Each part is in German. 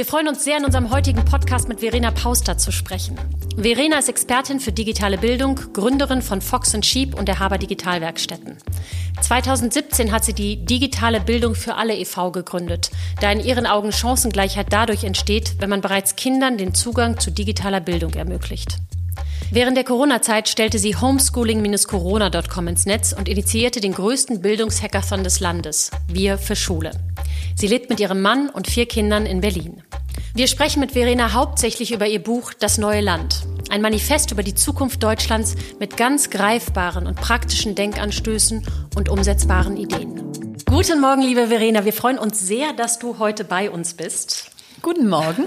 Wir freuen uns sehr, in unserem heutigen Podcast mit Verena Pauster zu sprechen. Verena ist Expertin für digitale Bildung, Gründerin von Fox Sheep und der Haber Digitalwerkstätten. 2017 hat sie die Digitale Bildung für alle e.V. gegründet, da in ihren Augen Chancengleichheit dadurch entsteht, wenn man bereits Kindern den Zugang zu digitaler Bildung ermöglicht. Während der Corona-Zeit stellte sie homeschooling-corona.com ins Netz und initiierte den größten Bildungshackathon des Landes, Wir für Schule. Sie lebt mit ihrem Mann und vier Kindern in Berlin. Wir sprechen mit Verena hauptsächlich über ihr Buch Das neue Land. Ein Manifest über die Zukunft Deutschlands mit ganz greifbaren und praktischen Denkanstößen und umsetzbaren Ideen. Guten Morgen, liebe Verena. Wir freuen uns sehr, dass du heute bei uns bist. Guten Morgen.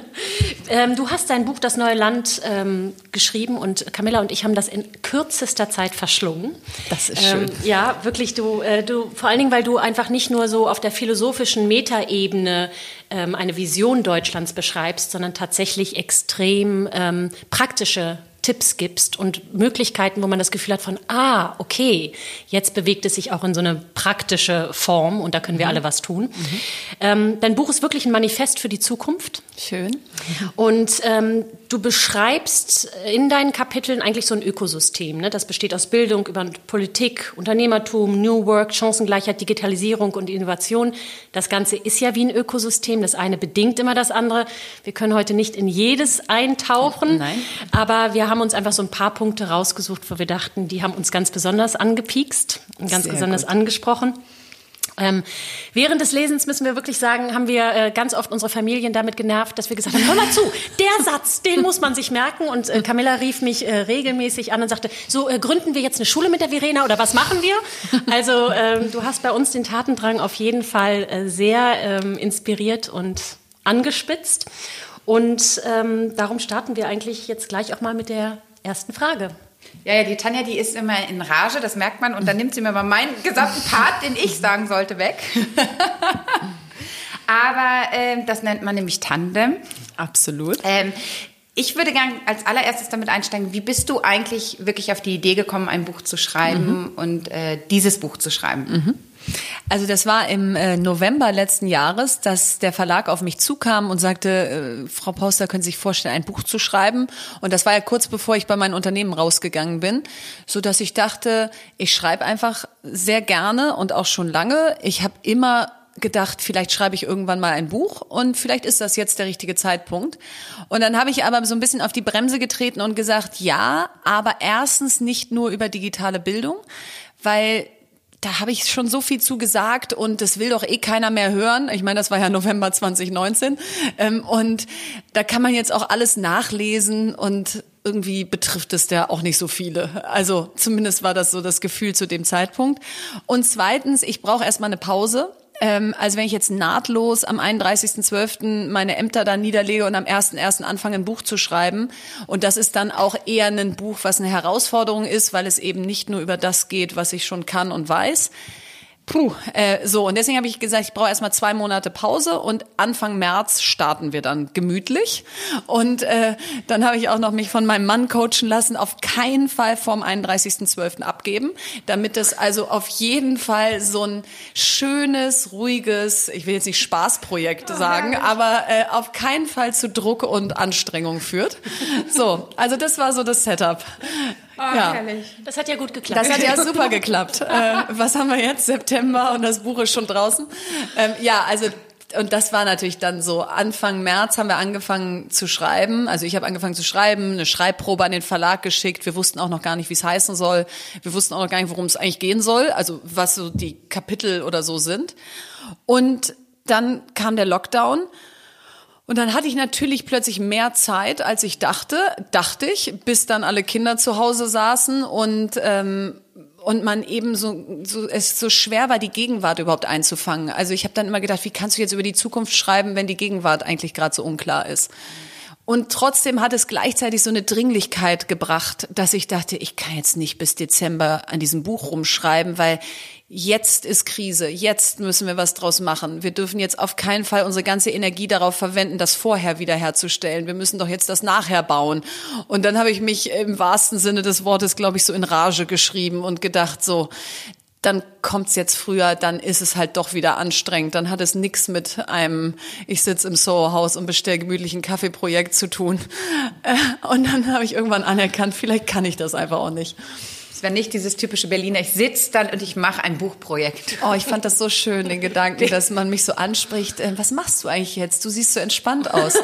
ähm, du hast dein Buch Das neue Land ähm, geschrieben und Camilla und ich haben das in kürzester Zeit verschlungen. Das ist schön. Ähm, ja, wirklich. Du, äh, du, vor allen Dingen, weil du einfach nicht nur so auf der philosophischen Metaebene ähm, eine Vision Deutschlands beschreibst, sondern tatsächlich extrem ähm, praktische Tipps gibst und Möglichkeiten, wo man das Gefühl hat von, ah, okay, jetzt bewegt es sich auch in so eine praktische Form und da können wir mhm. alle was tun. Mhm. Ähm, dein Buch ist wirklich ein Manifest für die Zukunft. Schön. Und ähm, du beschreibst in deinen Kapiteln eigentlich so ein Ökosystem. Ne? Das besteht aus Bildung über Politik, Unternehmertum, New Work, Chancengleichheit, Digitalisierung und Innovation. Das Ganze ist ja wie ein Ökosystem. Das eine bedingt immer das andere. Wir können heute nicht in jedes eintauchen, Nein. aber wir haben uns einfach so ein paar Punkte rausgesucht, wo wir dachten, die haben uns ganz besonders angepiekst und ganz Sehr besonders gut. angesprochen. Ähm, während des Lesens müssen wir wirklich sagen, haben wir äh, ganz oft unsere Familien damit genervt, dass wir gesagt haben, hör mal zu, der Satz, den muss man sich merken. Und äh, Camilla rief mich äh, regelmäßig an und sagte, so äh, gründen wir jetzt eine Schule mit der Verena oder was machen wir? Also ähm, du hast bei uns den Tatendrang auf jeden Fall äh, sehr ähm, inspiriert und angespitzt. Und ähm, darum starten wir eigentlich jetzt gleich auch mal mit der ersten Frage. Ja, ja, die Tanja, die ist immer in Rage, das merkt man. Und dann nimmt sie mir mal meinen gesamten Part, den ich sagen sollte, weg. Aber äh, das nennt man nämlich Tandem. Absolut. Ähm, ich würde gerne als allererstes damit einsteigen, wie bist du eigentlich wirklich auf die Idee gekommen, ein Buch zu schreiben mhm. und äh, dieses Buch zu schreiben? Mhm. Also das war im äh, November letzten Jahres, dass der Verlag auf mich zukam und sagte, äh, Frau Pauster, können Sie sich vorstellen, ein Buch zu schreiben? Und das war ja kurz bevor ich bei meinem Unternehmen rausgegangen bin, so dass ich dachte, ich schreibe einfach sehr gerne und auch schon lange. Ich habe immer gedacht, vielleicht schreibe ich irgendwann mal ein Buch und vielleicht ist das jetzt der richtige Zeitpunkt. Und dann habe ich aber so ein bisschen auf die Bremse getreten und gesagt, ja, aber erstens nicht nur über digitale Bildung, weil da habe ich schon so viel zu gesagt und das will doch eh keiner mehr hören. Ich meine, das war ja November 2019. Ähm, und da kann man jetzt auch alles nachlesen und irgendwie betrifft es ja auch nicht so viele. Also zumindest war das so das Gefühl zu dem Zeitpunkt. Und zweitens, ich brauche erstmal eine Pause ähm, also wenn ich jetzt nahtlos am 31.12. meine Ämter dann niederlege und am 1.1. anfange, ein Buch zu schreiben. Und das ist dann auch eher ein Buch, was eine Herausforderung ist, weil es eben nicht nur über das geht, was ich schon kann und weiß, Puh, äh, so und deswegen habe ich gesagt, ich brauche erstmal zwei Monate Pause und Anfang März starten wir dann gemütlich. Und äh, dann habe ich auch noch mich von meinem Mann coachen lassen, auf keinen Fall vorm 31.12. abgeben, damit es also auf jeden Fall so ein schönes, ruhiges, ich will jetzt nicht Spaßprojekt oh, sagen, ja. aber äh, auf keinen Fall zu Druck und Anstrengung führt. So, also das war so das Setup. Oh, ja. herrlich. Das hat ja gut geklappt. Das hat ja super geklappt. äh, was haben wir jetzt? September und das Buch ist schon draußen. Ähm, ja, also und das war natürlich dann so Anfang März haben wir angefangen zu schreiben. Also ich habe angefangen zu schreiben, eine Schreibprobe an den Verlag geschickt. Wir wussten auch noch gar nicht, wie es heißen soll. Wir wussten auch noch gar nicht, worum es eigentlich gehen soll, also was so die Kapitel oder so sind. Und dann kam der Lockdown und dann hatte ich natürlich plötzlich mehr Zeit, als ich dachte, dachte ich, bis dann alle Kinder zu Hause saßen und ähm, und man eben so, so es so schwer war, die Gegenwart überhaupt einzufangen. Also ich habe dann immer gedacht, wie kannst du jetzt über die Zukunft schreiben, wenn die Gegenwart eigentlich gerade so unklar ist? Und trotzdem hat es gleichzeitig so eine Dringlichkeit gebracht, dass ich dachte, ich kann jetzt nicht bis Dezember an diesem Buch rumschreiben, weil jetzt ist Krise, jetzt müssen wir was draus machen. Wir dürfen jetzt auf keinen Fall unsere ganze Energie darauf verwenden, das vorher wiederherzustellen. Wir müssen doch jetzt das nachher bauen. Und dann habe ich mich im wahrsten Sinne des Wortes, glaube ich, so in Rage geschrieben und gedacht, so, dann kommt's jetzt früher, dann ist es halt doch wieder anstrengend. Dann hat es nichts mit einem, ich sitze im Soho-Haus und bestelle gemütlichen Kaffeeprojekt zu tun. Und dann habe ich irgendwann anerkannt, vielleicht kann ich das einfach auch nicht. Es wäre nicht dieses typische Berliner, ich sitze dann und ich mache ein Buchprojekt. Oh, ich fand das so schön, den Gedanken, dass man mich so anspricht. Äh, was machst du eigentlich jetzt? Du siehst so entspannt aus.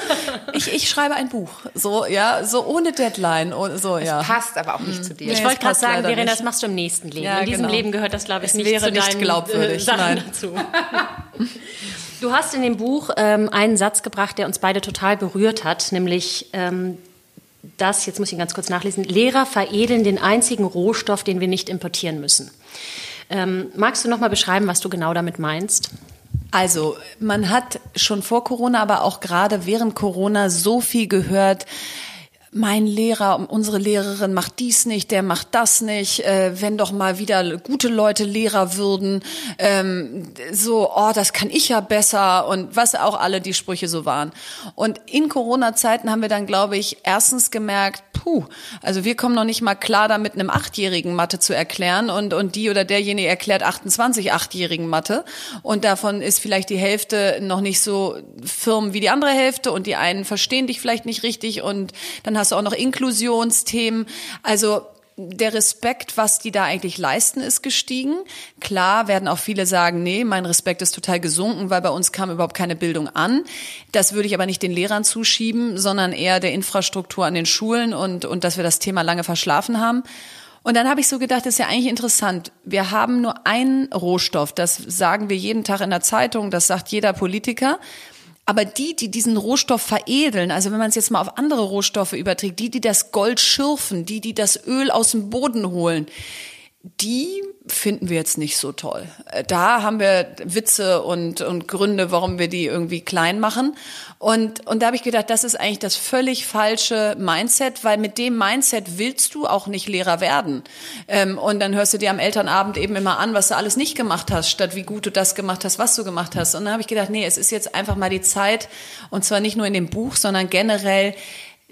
Ich, ich schreibe ein Buch. So, ja, so ohne Deadline. So, ja. Das passt aber auch nicht mhm. zu dir. Ich nee, wollte gerade sagen, Verena, das machst du im nächsten Leben. Ja, in diesem genau. Leben gehört das, glaube ich, es nicht wäre zu nicht deinen glaubwürdig. Äh, Sachen Nein. dazu. Du hast in dem Buch ähm, einen Satz gebracht, der uns beide total berührt hat, nämlich ähm, dass, jetzt muss ich ganz kurz nachlesen, Lehrer veredeln den einzigen Rohstoff, den wir nicht importieren müssen. Ähm, magst du noch mal beschreiben, was du genau damit meinst? Also, man hat schon vor Corona, aber auch gerade während Corona so viel gehört, mein Lehrer, unsere Lehrerin macht dies nicht, der macht das nicht, äh, wenn doch mal wieder gute Leute Lehrer würden, ähm, so, oh, das kann ich ja besser und was auch alle die Sprüche so waren. Und in Corona-Zeiten haben wir dann, glaube ich, erstens gemerkt, puh, also wir kommen noch nicht mal klar damit, einem Achtjährigen Mathe zu erklären und, und die oder derjenige erklärt 28 Achtjährigen Mathe und davon ist vielleicht die Hälfte noch nicht so firm wie die andere Hälfte und die einen verstehen dich vielleicht nicht richtig und dann hast du auch noch Inklusionsthemen. Also der Respekt, was die da eigentlich leisten, ist gestiegen. Klar werden auch viele sagen, nee, mein Respekt ist total gesunken, weil bei uns kam überhaupt keine Bildung an. Das würde ich aber nicht den Lehrern zuschieben, sondern eher der Infrastruktur an den Schulen und, und dass wir das Thema lange verschlafen haben. Und dann habe ich so gedacht, das ist ja eigentlich interessant. Wir haben nur einen Rohstoff, das sagen wir jeden Tag in der Zeitung, das sagt jeder Politiker. Aber die, die diesen Rohstoff veredeln, also wenn man es jetzt mal auf andere Rohstoffe überträgt, die, die das Gold schürfen, die, die das Öl aus dem Boden holen, die finden wir jetzt nicht so toll. Äh, da haben wir Witze und, und Gründe, warum wir die irgendwie klein machen. Und, und da habe ich gedacht, das ist eigentlich das völlig falsche Mindset, weil mit dem Mindset willst du auch nicht Lehrer werden. Ähm, und dann hörst du dir am Elternabend eben immer an, was du alles nicht gemacht hast, statt wie gut du das gemacht hast, was du gemacht hast. Und dann habe ich gedacht, nee, es ist jetzt einfach mal die Zeit, und zwar nicht nur in dem Buch, sondern generell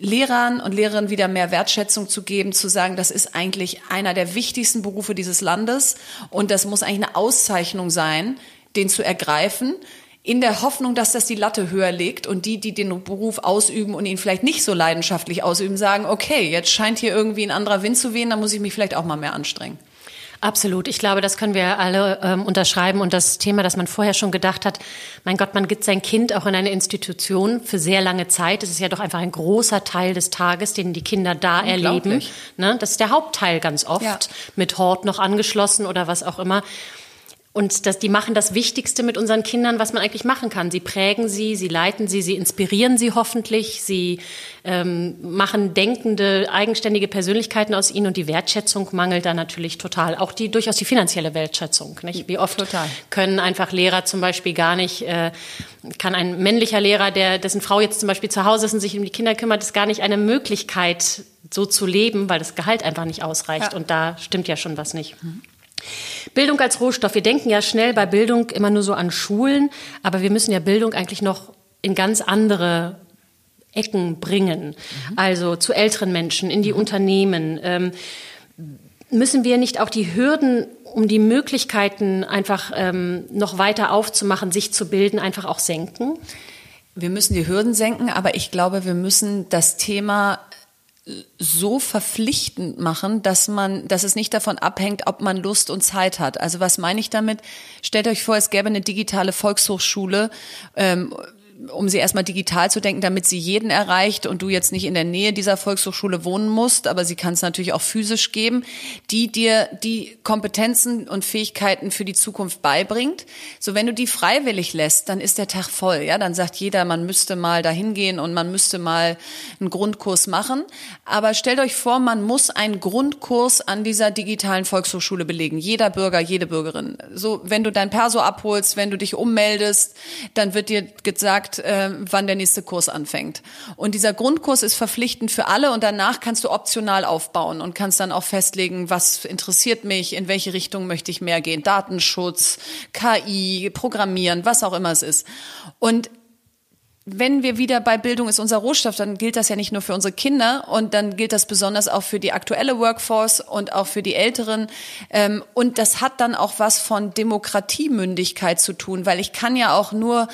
Lehrern und Lehrerinnen wieder mehr Wertschätzung zu geben, zu sagen, das ist eigentlich einer der wichtigsten Berufe dieses Landes und das muss eigentlich eine Auszeichnung sein, den zu ergreifen, in der Hoffnung, dass das die Latte höher legt und die, die den Beruf ausüben und ihn vielleicht nicht so leidenschaftlich ausüben, sagen, okay, jetzt scheint hier irgendwie ein anderer Wind zu wehen, da muss ich mich vielleicht auch mal mehr anstrengen. Absolut. Ich glaube, das können wir alle ähm, unterschreiben. Und das Thema, das man vorher schon gedacht hat, mein Gott, man gibt sein Kind auch in eine Institution für sehr lange Zeit. Das ist ja doch einfach ein großer Teil des Tages, den die Kinder da erleben. Ne? Das ist der Hauptteil ganz oft, ja. mit Hort noch angeschlossen oder was auch immer. Und das, die machen das Wichtigste mit unseren Kindern, was man eigentlich machen kann. Sie prägen sie, sie leiten sie, sie inspirieren sie hoffentlich, sie ähm, machen denkende, eigenständige Persönlichkeiten aus ihnen und die Wertschätzung mangelt da natürlich total. Auch die durchaus die finanzielle Wertschätzung. Nicht? Wie oft total. können einfach Lehrer zum Beispiel gar nicht, äh, kann ein männlicher Lehrer, der dessen Frau jetzt zum Beispiel zu Hause ist und sich um die Kinder kümmert, ist gar nicht eine Möglichkeit, so zu leben, weil das Gehalt einfach nicht ausreicht. Ja. Und da stimmt ja schon was nicht. Mhm. Bildung als Rohstoff. Wir denken ja schnell bei Bildung immer nur so an Schulen, aber wir müssen ja Bildung eigentlich noch in ganz andere Ecken bringen. Mhm. Also zu älteren Menschen, in die mhm. Unternehmen. Ähm, müssen wir nicht auch die Hürden, um die Möglichkeiten einfach ähm, noch weiter aufzumachen, sich zu bilden, einfach auch senken? Wir müssen die Hürden senken, aber ich glaube, wir müssen das Thema so verpflichtend machen, dass man, dass es nicht davon abhängt, ob man Lust und Zeit hat. Also was meine ich damit? Stellt euch vor, es gäbe eine digitale Volkshochschule. Ähm, um sie erstmal digital zu denken, damit sie jeden erreicht und du jetzt nicht in der Nähe dieser Volkshochschule wohnen musst, aber sie kann es natürlich auch physisch geben, die dir die Kompetenzen und Fähigkeiten für die Zukunft beibringt. So, wenn du die freiwillig lässt, dann ist der Tag voll, ja, dann sagt jeder, man müsste mal dahin gehen und man müsste mal einen Grundkurs machen. Aber stellt euch vor, man muss einen Grundkurs an dieser digitalen Volkshochschule belegen. Jeder Bürger, jede Bürgerin. So, wenn du dein Perso abholst, wenn du dich ummeldest, dann wird dir gesagt, sagt, äh, wann der nächste Kurs anfängt. Und dieser Grundkurs ist verpflichtend für alle und danach kannst du optional aufbauen und kannst dann auch festlegen, was interessiert mich, in welche Richtung möchte ich mehr gehen. Datenschutz, KI, Programmieren, was auch immer es ist. Und wenn wir wieder bei Bildung ist unser Rohstoff, dann gilt das ja nicht nur für unsere Kinder und dann gilt das besonders auch für die aktuelle Workforce und auch für die Älteren. Ähm, und das hat dann auch was von Demokratiemündigkeit zu tun, weil ich kann ja auch nur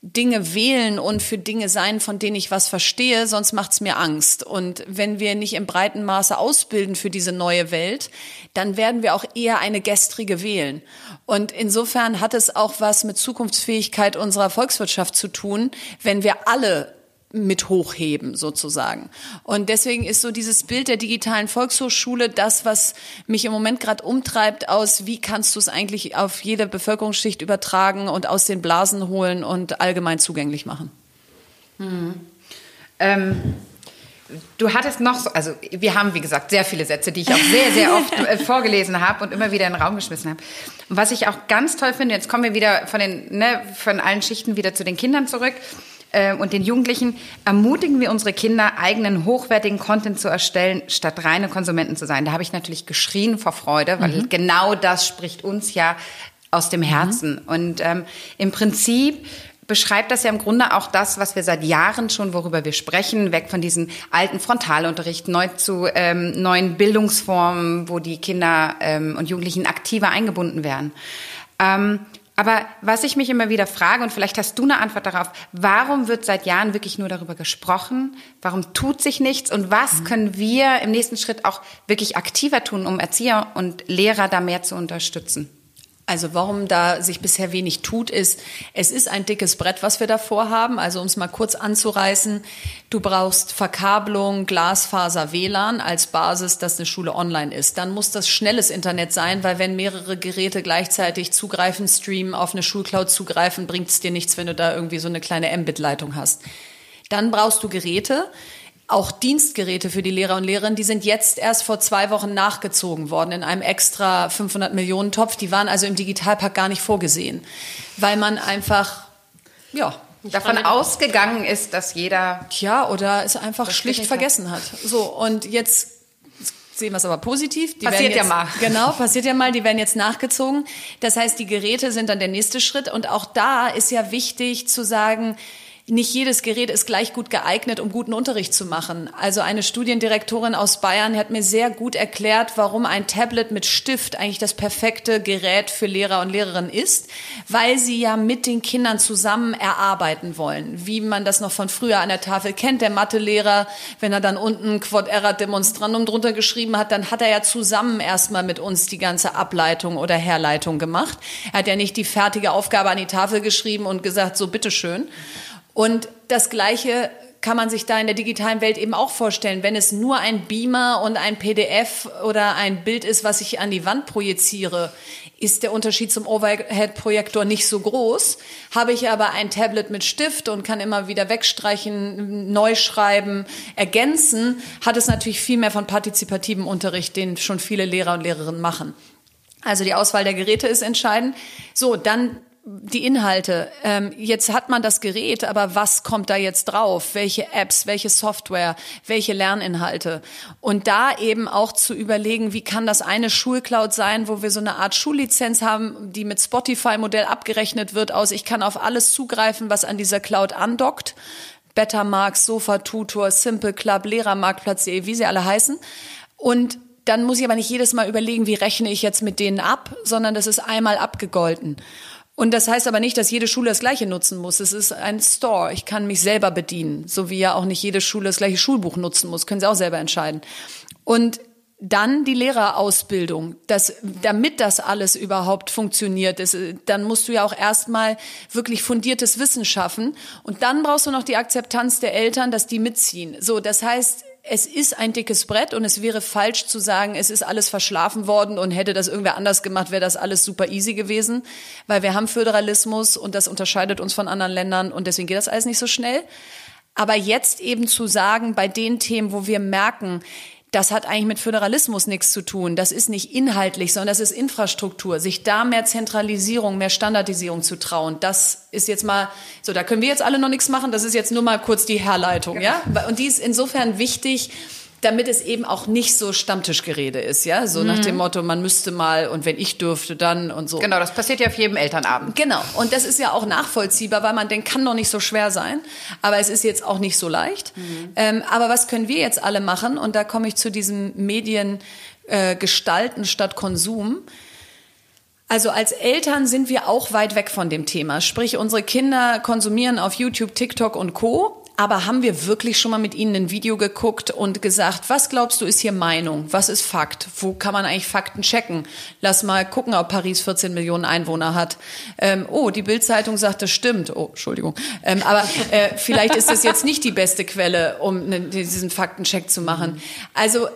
Dinge wählen und für Dinge sein, von denen ich was verstehe, sonst macht's mir Angst. Und wenn wir nicht im breiten Maße ausbilden für diese neue Welt, dann werden wir auch eher eine gestrige wählen. Und insofern hat es auch was mit Zukunftsfähigkeit unserer Volkswirtschaft zu tun, wenn wir alle mit hochheben sozusagen. Und deswegen ist so dieses Bild der digitalen Volkshochschule das, was mich im Moment gerade umtreibt aus, wie kannst du es eigentlich auf jede Bevölkerungsschicht übertragen und aus den Blasen holen und allgemein zugänglich machen. Hm. Ähm, du hattest noch, so, also wir haben, wie gesagt, sehr viele Sätze, die ich auch sehr, sehr oft äh, vorgelesen habe und immer wieder in den Raum geschmissen habe. Und was ich auch ganz toll finde, jetzt kommen wir wieder von den, ne, von allen Schichten wieder zu den Kindern zurück und den Jugendlichen, ermutigen wir unsere Kinder, eigenen hochwertigen Content zu erstellen, statt reine Konsumenten zu sein. Da habe ich natürlich geschrien vor Freude, weil mhm. genau das spricht uns ja aus dem Herzen. Mhm. Und ähm, im Prinzip beschreibt das ja im Grunde auch das, was wir seit Jahren schon, worüber wir sprechen, weg von diesem alten Frontalunterricht, neu zu ähm, neuen Bildungsformen, wo die Kinder ähm, und Jugendlichen aktiver eingebunden werden. Ähm, aber was ich mich immer wieder frage, und vielleicht hast du eine Antwort darauf, warum wird seit Jahren wirklich nur darüber gesprochen? Warum tut sich nichts? Und was mhm. können wir im nächsten Schritt auch wirklich aktiver tun, um Erzieher und Lehrer da mehr zu unterstützen? Also warum da sich bisher wenig tut, ist, es ist ein dickes Brett, was wir da vorhaben. Also um es mal kurz anzureißen, du brauchst Verkabelung, Glasfaser, WLAN als Basis, dass eine Schule online ist. Dann muss das schnelles Internet sein, weil wenn mehrere Geräte gleichzeitig zugreifen, streamen, auf eine Schulcloud zugreifen, bringt es dir nichts, wenn du da irgendwie so eine kleine Mbit-Leitung hast. Dann brauchst du Geräte, auch Dienstgeräte für die Lehrer und Lehrerinnen, die sind jetzt erst vor zwei Wochen nachgezogen worden in einem extra 500 Millionen Topf. Die waren also im Digitalpakt gar nicht vorgesehen, weil man einfach, ja, davon ausgegangen ist, dass jeder. Tja, oder es einfach schlicht vergessen hat. So, und jetzt sehen wir es aber positiv. Die passiert jetzt, ja mal. Genau, passiert ja mal. Die werden jetzt nachgezogen. Das heißt, die Geräte sind dann der nächste Schritt. Und auch da ist ja wichtig zu sagen, nicht jedes Gerät ist gleich gut geeignet, um guten Unterricht zu machen. Also eine Studiendirektorin aus Bayern hat mir sehr gut erklärt, warum ein Tablet mit Stift eigentlich das perfekte Gerät für Lehrer und Lehrerinnen ist, weil sie ja mit den Kindern zusammen erarbeiten wollen, wie man das noch von früher an der Tafel kennt. Der Mathelehrer, wenn er dann unten Quod erat demonstrandum drunter geschrieben hat, dann hat er ja zusammen erstmal mit uns die ganze Ableitung oder Herleitung gemacht. Er hat ja nicht die fertige Aufgabe an die Tafel geschrieben und gesagt, so bitteschön. Und das Gleiche kann man sich da in der digitalen Welt eben auch vorstellen. Wenn es nur ein Beamer und ein PDF oder ein Bild ist, was ich an die Wand projiziere, ist der Unterschied zum Overhead-Projektor nicht so groß. Habe ich aber ein Tablet mit Stift und kann immer wieder wegstreichen, neu schreiben, ergänzen, hat es natürlich viel mehr von partizipativem Unterricht, den schon viele Lehrer und Lehrerinnen machen. Also die Auswahl der Geräte ist entscheidend. So, dann die Inhalte. Ähm, jetzt hat man das Gerät, aber was kommt da jetzt drauf? Welche Apps, welche Software, welche Lerninhalte? Und da eben auch zu überlegen, wie kann das eine Schulcloud sein, wo wir so eine Art Schullizenz haben, die mit Spotify-Modell abgerechnet wird aus, ich kann auf alles zugreifen, was an dieser Cloud andockt. Bettermarks, Sofa Tutor, Simple Club, Lehrermarktplatz.de, wie sie alle heißen. Und dann muss ich aber nicht jedes Mal überlegen, wie rechne ich jetzt mit denen ab, sondern das ist einmal abgegolten. Und das heißt aber nicht, dass jede Schule das Gleiche nutzen muss. Es ist ein Store. Ich kann mich selber bedienen. So wie ja auch nicht jede Schule das gleiche Schulbuch nutzen muss. Können Sie auch selber entscheiden. Und dann die Lehrerausbildung. Das, damit das alles überhaupt funktioniert, ist, dann musst du ja auch erstmal wirklich fundiertes Wissen schaffen. Und dann brauchst du noch die Akzeptanz der Eltern, dass die mitziehen. So, das heißt, es ist ein dickes Brett und es wäre falsch zu sagen, es ist alles verschlafen worden und hätte das irgendwer anders gemacht, wäre das alles super easy gewesen, weil wir haben Föderalismus und das unterscheidet uns von anderen Ländern und deswegen geht das alles nicht so schnell. Aber jetzt eben zu sagen, bei den Themen, wo wir merken, das hat eigentlich mit Föderalismus nichts zu tun. Das ist nicht inhaltlich, sondern das ist Infrastruktur. Sich da mehr Zentralisierung, mehr Standardisierung zu trauen, das ist jetzt mal, so, da können wir jetzt alle noch nichts machen. Das ist jetzt nur mal kurz die Herleitung, ja? ja? Und die ist insofern wichtig, damit es eben auch nicht so Stammtischgerede ist, ja, so nach dem Motto, man müsste mal und wenn ich dürfte, dann und so. Genau, das passiert ja auf jedem Elternabend. Genau, und das ist ja auch nachvollziehbar, weil man denkt, kann doch nicht so schwer sein, aber es ist jetzt auch nicht so leicht. Ähm, aber was können wir jetzt alle machen? Und da komme ich zu diesem Medien äh, gestalten statt Konsum. Also als Eltern sind wir auch weit weg von dem Thema. Sprich, unsere Kinder konsumieren auf YouTube, TikTok und Co. Aber haben wir wirklich schon mal mit ihnen ein Video geguckt und gesagt, was glaubst du ist hier Meinung? Was ist Fakt? Wo kann man eigentlich Fakten checken? Lass mal gucken, ob Paris 14 Millionen Einwohner hat. Ähm, oh, die Bildzeitung sagt, das stimmt. Oh, Entschuldigung. Ähm, aber äh, vielleicht ist das jetzt nicht die beste Quelle, um ne, diesen Faktencheck zu machen. Also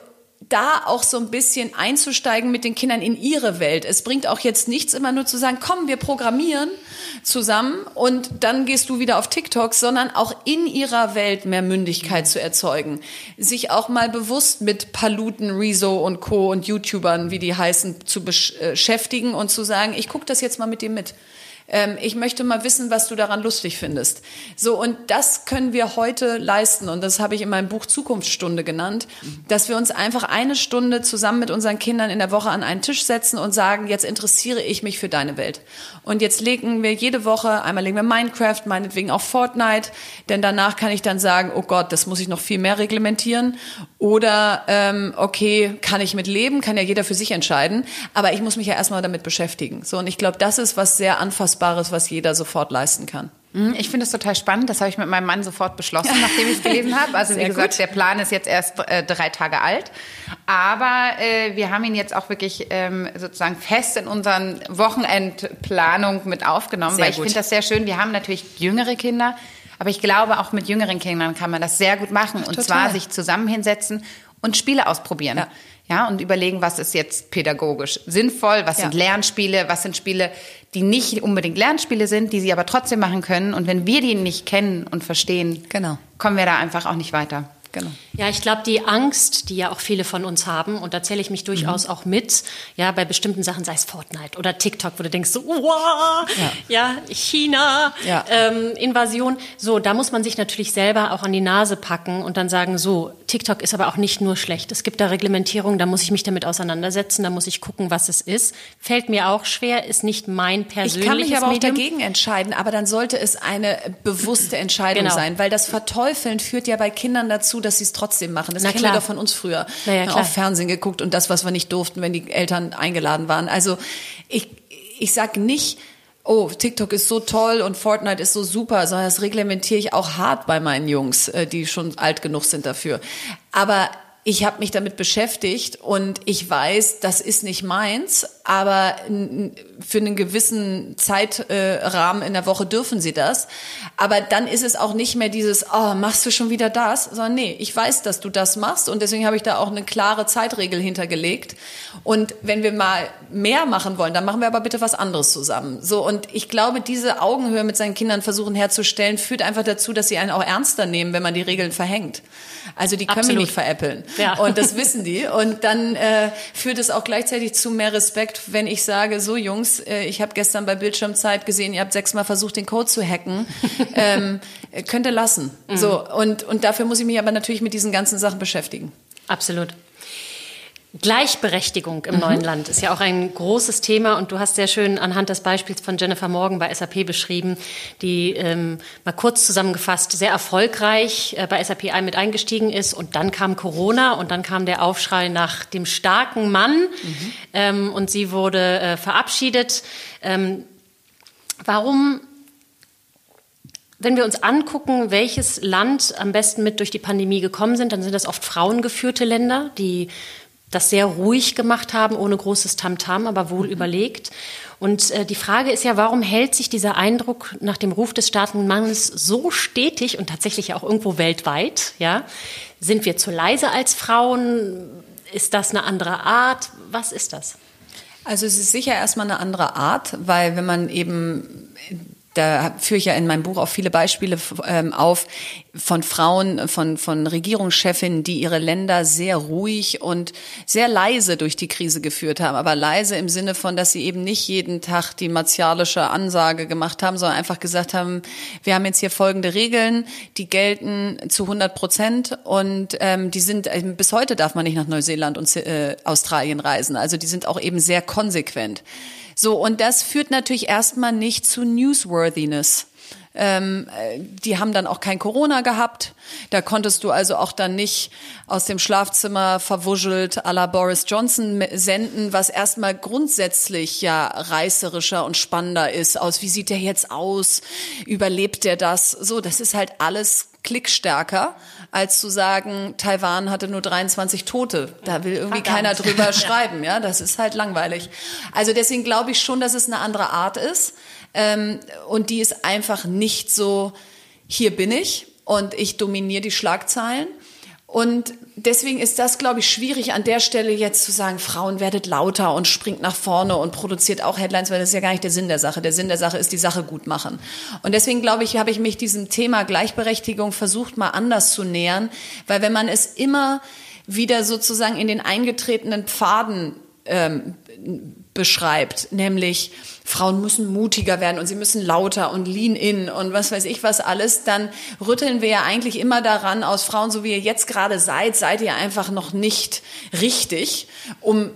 da auch so ein bisschen einzusteigen mit den Kindern in ihre Welt. Es bringt auch jetzt nichts, immer nur zu sagen, komm, wir programmieren zusammen und dann gehst du wieder auf TikTok, sondern auch in ihrer Welt mehr Mündigkeit zu erzeugen. Sich auch mal bewusst mit Paluten, Rezo und Co. und YouTubern, wie die heißen, zu beschäftigen und zu sagen, ich gucke das jetzt mal mit dir mit. Ähm, ich möchte mal wissen, was du daran lustig findest. So, und das können wir heute leisten. Und das habe ich in meinem Buch Zukunftsstunde genannt, dass wir uns einfach eine Stunde zusammen mit unseren Kindern in der Woche an einen Tisch setzen und sagen, jetzt interessiere ich mich für deine Welt. Und jetzt legen wir jede Woche, einmal legen wir Minecraft, meinetwegen auch Fortnite, denn danach kann ich dann sagen, oh Gott, das muss ich noch viel mehr reglementieren. Oder, ähm, okay, kann ich mit leben, kann ja jeder für sich entscheiden. Aber ich muss mich ja erstmal damit beschäftigen. So, und ich glaube, das ist was sehr Anfassbares, was jeder sofort leisten kann. Mhm, ich finde es total spannend. Das habe ich mit meinem Mann sofort beschlossen, nachdem ich es gelesen habe. Also wie gesagt, gut. der Plan ist jetzt erst äh, drei Tage alt. Aber äh, wir haben ihn jetzt auch wirklich ähm, sozusagen fest in unseren Wochenendplanung mit aufgenommen, sehr weil ich finde das sehr schön. Wir haben natürlich jüngere Kinder. Aber ich glaube, auch mit jüngeren Kindern kann man das sehr gut machen. Und Total. zwar sich zusammen hinsetzen und Spiele ausprobieren. Ja. ja. und überlegen, was ist jetzt pädagogisch sinnvoll, was ja. sind Lernspiele, was sind Spiele, die nicht unbedingt Lernspiele sind, die sie aber trotzdem machen können. Und wenn wir die nicht kennen und verstehen, genau. kommen wir da einfach auch nicht weiter. Genau. Ja, ich glaube, die Angst, die ja auch viele von uns haben, und da zähle ich mich durchaus mhm. auch mit, ja, bei bestimmten Sachen, sei es Fortnite oder TikTok, wo du denkst, so, wow, ja. ja, China, ja. Ähm, Invasion, so, da muss man sich natürlich selber auch an die Nase packen und dann sagen, so, TikTok ist aber auch nicht nur schlecht. Es gibt da Reglementierung, da muss ich mich damit auseinandersetzen, da muss ich gucken, was es ist. Fällt mir auch schwer, ist nicht mein persönliches Ich kann mich aber Medium. auch dagegen entscheiden, aber dann sollte es eine bewusste Entscheidung genau. sein, weil das Verteufeln führt ja bei Kindern dazu, dass sie es trotzdem machen. Das Na kennen klar. wir doch von uns früher. Ja, auf Fernsehen geguckt und das, was wir nicht durften, wenn die Eltern eingeladen waren. Also ich, ich sag nicht, oh, TikTok ist so toll und Fortnite ist so super, sondern das reglementiere ich auch hart bei meinen Jungs, äh, die schon alt genug sind dafür. Aber ich habe mich damit beschäftigt und ich weiß, das ist nicht meins, aber für einen gewissen Zeitrahmen in der Woche dürfen sie das. Aber dann ist es auch nicht mehr dieses, oh, machst du schon wieder das? Sondern nee, ich weiß, dass du das machst und deswegen habe ich da auch eine klare Zeitregel hintergelegt. Und wenn wir mal mehr machen wollen, dann machen wir aber bitte was anderes zusammen. So und ich glaube, diese Augenhöhe mit seinen Kindern versuchen herzustellen, führt einfach dazu, dass sie einen auch ernster nehmen, wenn man die Regeln verhängt. Also die können Absolut. mich nicht veräppeln. Ja. Und das wissen die. Und dann äh, führt es auch gleichzeitig zu mehr Respekt, wenn ich sage, so Jungs, äh, ich habe gestern bei Bildschirmzeit gesehen, ihr habt sechsmal versucht, den Code zu hacken. ähm, könnt ihr lassen. Mhm. So, und, und dafür muss ich mich aber natürlich mit diesen ganzen Sachen beschäftigen. Absolut. Gleichberechtigung im mhm. neuen Land ist ja auch ein großes Thema und du hast sehr schön anhand des Beispiels von Jennifer Morgan bei SAP beschrieben, die ähm, mal kurz zusammengefasst sehr erfolgreich äh, bei SAP mit eingestiegen ist und dann kam Corona und dann kam der Aufschrei nach dem starken Mann mhm. ähm, und sie wurde äh, verabschiedet. Ähm, warum wenn wir uns angucken, welches Land am besten mit durch die Pandemie gekommen sind, dann sind das oft frauengeführte Länder, die das sehr ruhig gemacht haben, ohne großes Tamtam, -Tam, aber wohl mhm. überlegt. Und äh, die Frage ist ja, warum hält sich dieser Eindruck nach dem Ruf des starken Mannes so stetig und tatsächlich auch irgendwo weltweit? Ja, sind wir zu leise als Frauen? Ist das eine andere Art? Was ist das? Also es ist sicher erstmal eine andere Art, weil wenn man eben da führe ich ja in meinem Buch auch viele Beispiele ähm, auf von Frauen, von, von Regierungschefinnen, die ihre Länder sehr ruhig und sehr leise durch die Krise geführt haben. Aber leise im Sinne von, dass sie eben nicht jeden Tag die martialische Ansage gemacht haben, sondern einfach gesagt haben, wir haben jetzt hier folgende Regeln, die gelten zu 100 Prozent und ähm, die sind, äh, bis heute darf man nicht nach Neuseeland und äh, Australien reisen. Also die sind auch eben sehr konsequent. So, und das führt natürlich erstmal nicht zu Newsworthiness. Ähm, äh, die haben dann auch kein Corona gehabt. Da konntest du also auch dann nicht aus dem Schlafzimmer verwuschelt à la Boris Johnson senden, was erstmal grundsätzlich ja reißerischer und spannender ist. Aus wie sieht der jetzt aus? Überlebt der das? So, das ist halt alles klickstärker, als zu sagen, Taiwan hatte nur 23 Tote. Da will irgendwie Verdammt. keiner drüber schreiben. Ja, das ist halt langweilig. Also deswegen glaube ich schon, dass es eine andere Art ist. Ähm, und die ist einfach nicht so, hier bin ich und ich dominiere die Schlagzeilen. Und deswegen ist das, glaube ich, schwierig an der Stelle jetzt zu sagen, Frauen werdet lauter und springt nach vorne und produziert auch Headlines, weil das ist ja gar nicht der Sinn der Sache. Der Sinn der Sache ist die Sache gut machen. Und deswegen, glaube ich, habe ich mich diesem Thema Gleichberechtigung versucht, mal anders zu nähern, weil wenn man es immer wieder sozusagen in den eingetretenen Pfaden ähm, beschreibt, nämlich Frauen müssen mutiger werden und sie müssen lauter und lean in und was weiß ich was alles, dann rütteln wir ja eigentlich immer daran aus Frauen, so wie ihr jetzt gerade seid, seid ihr einfach noch nicht richtig, um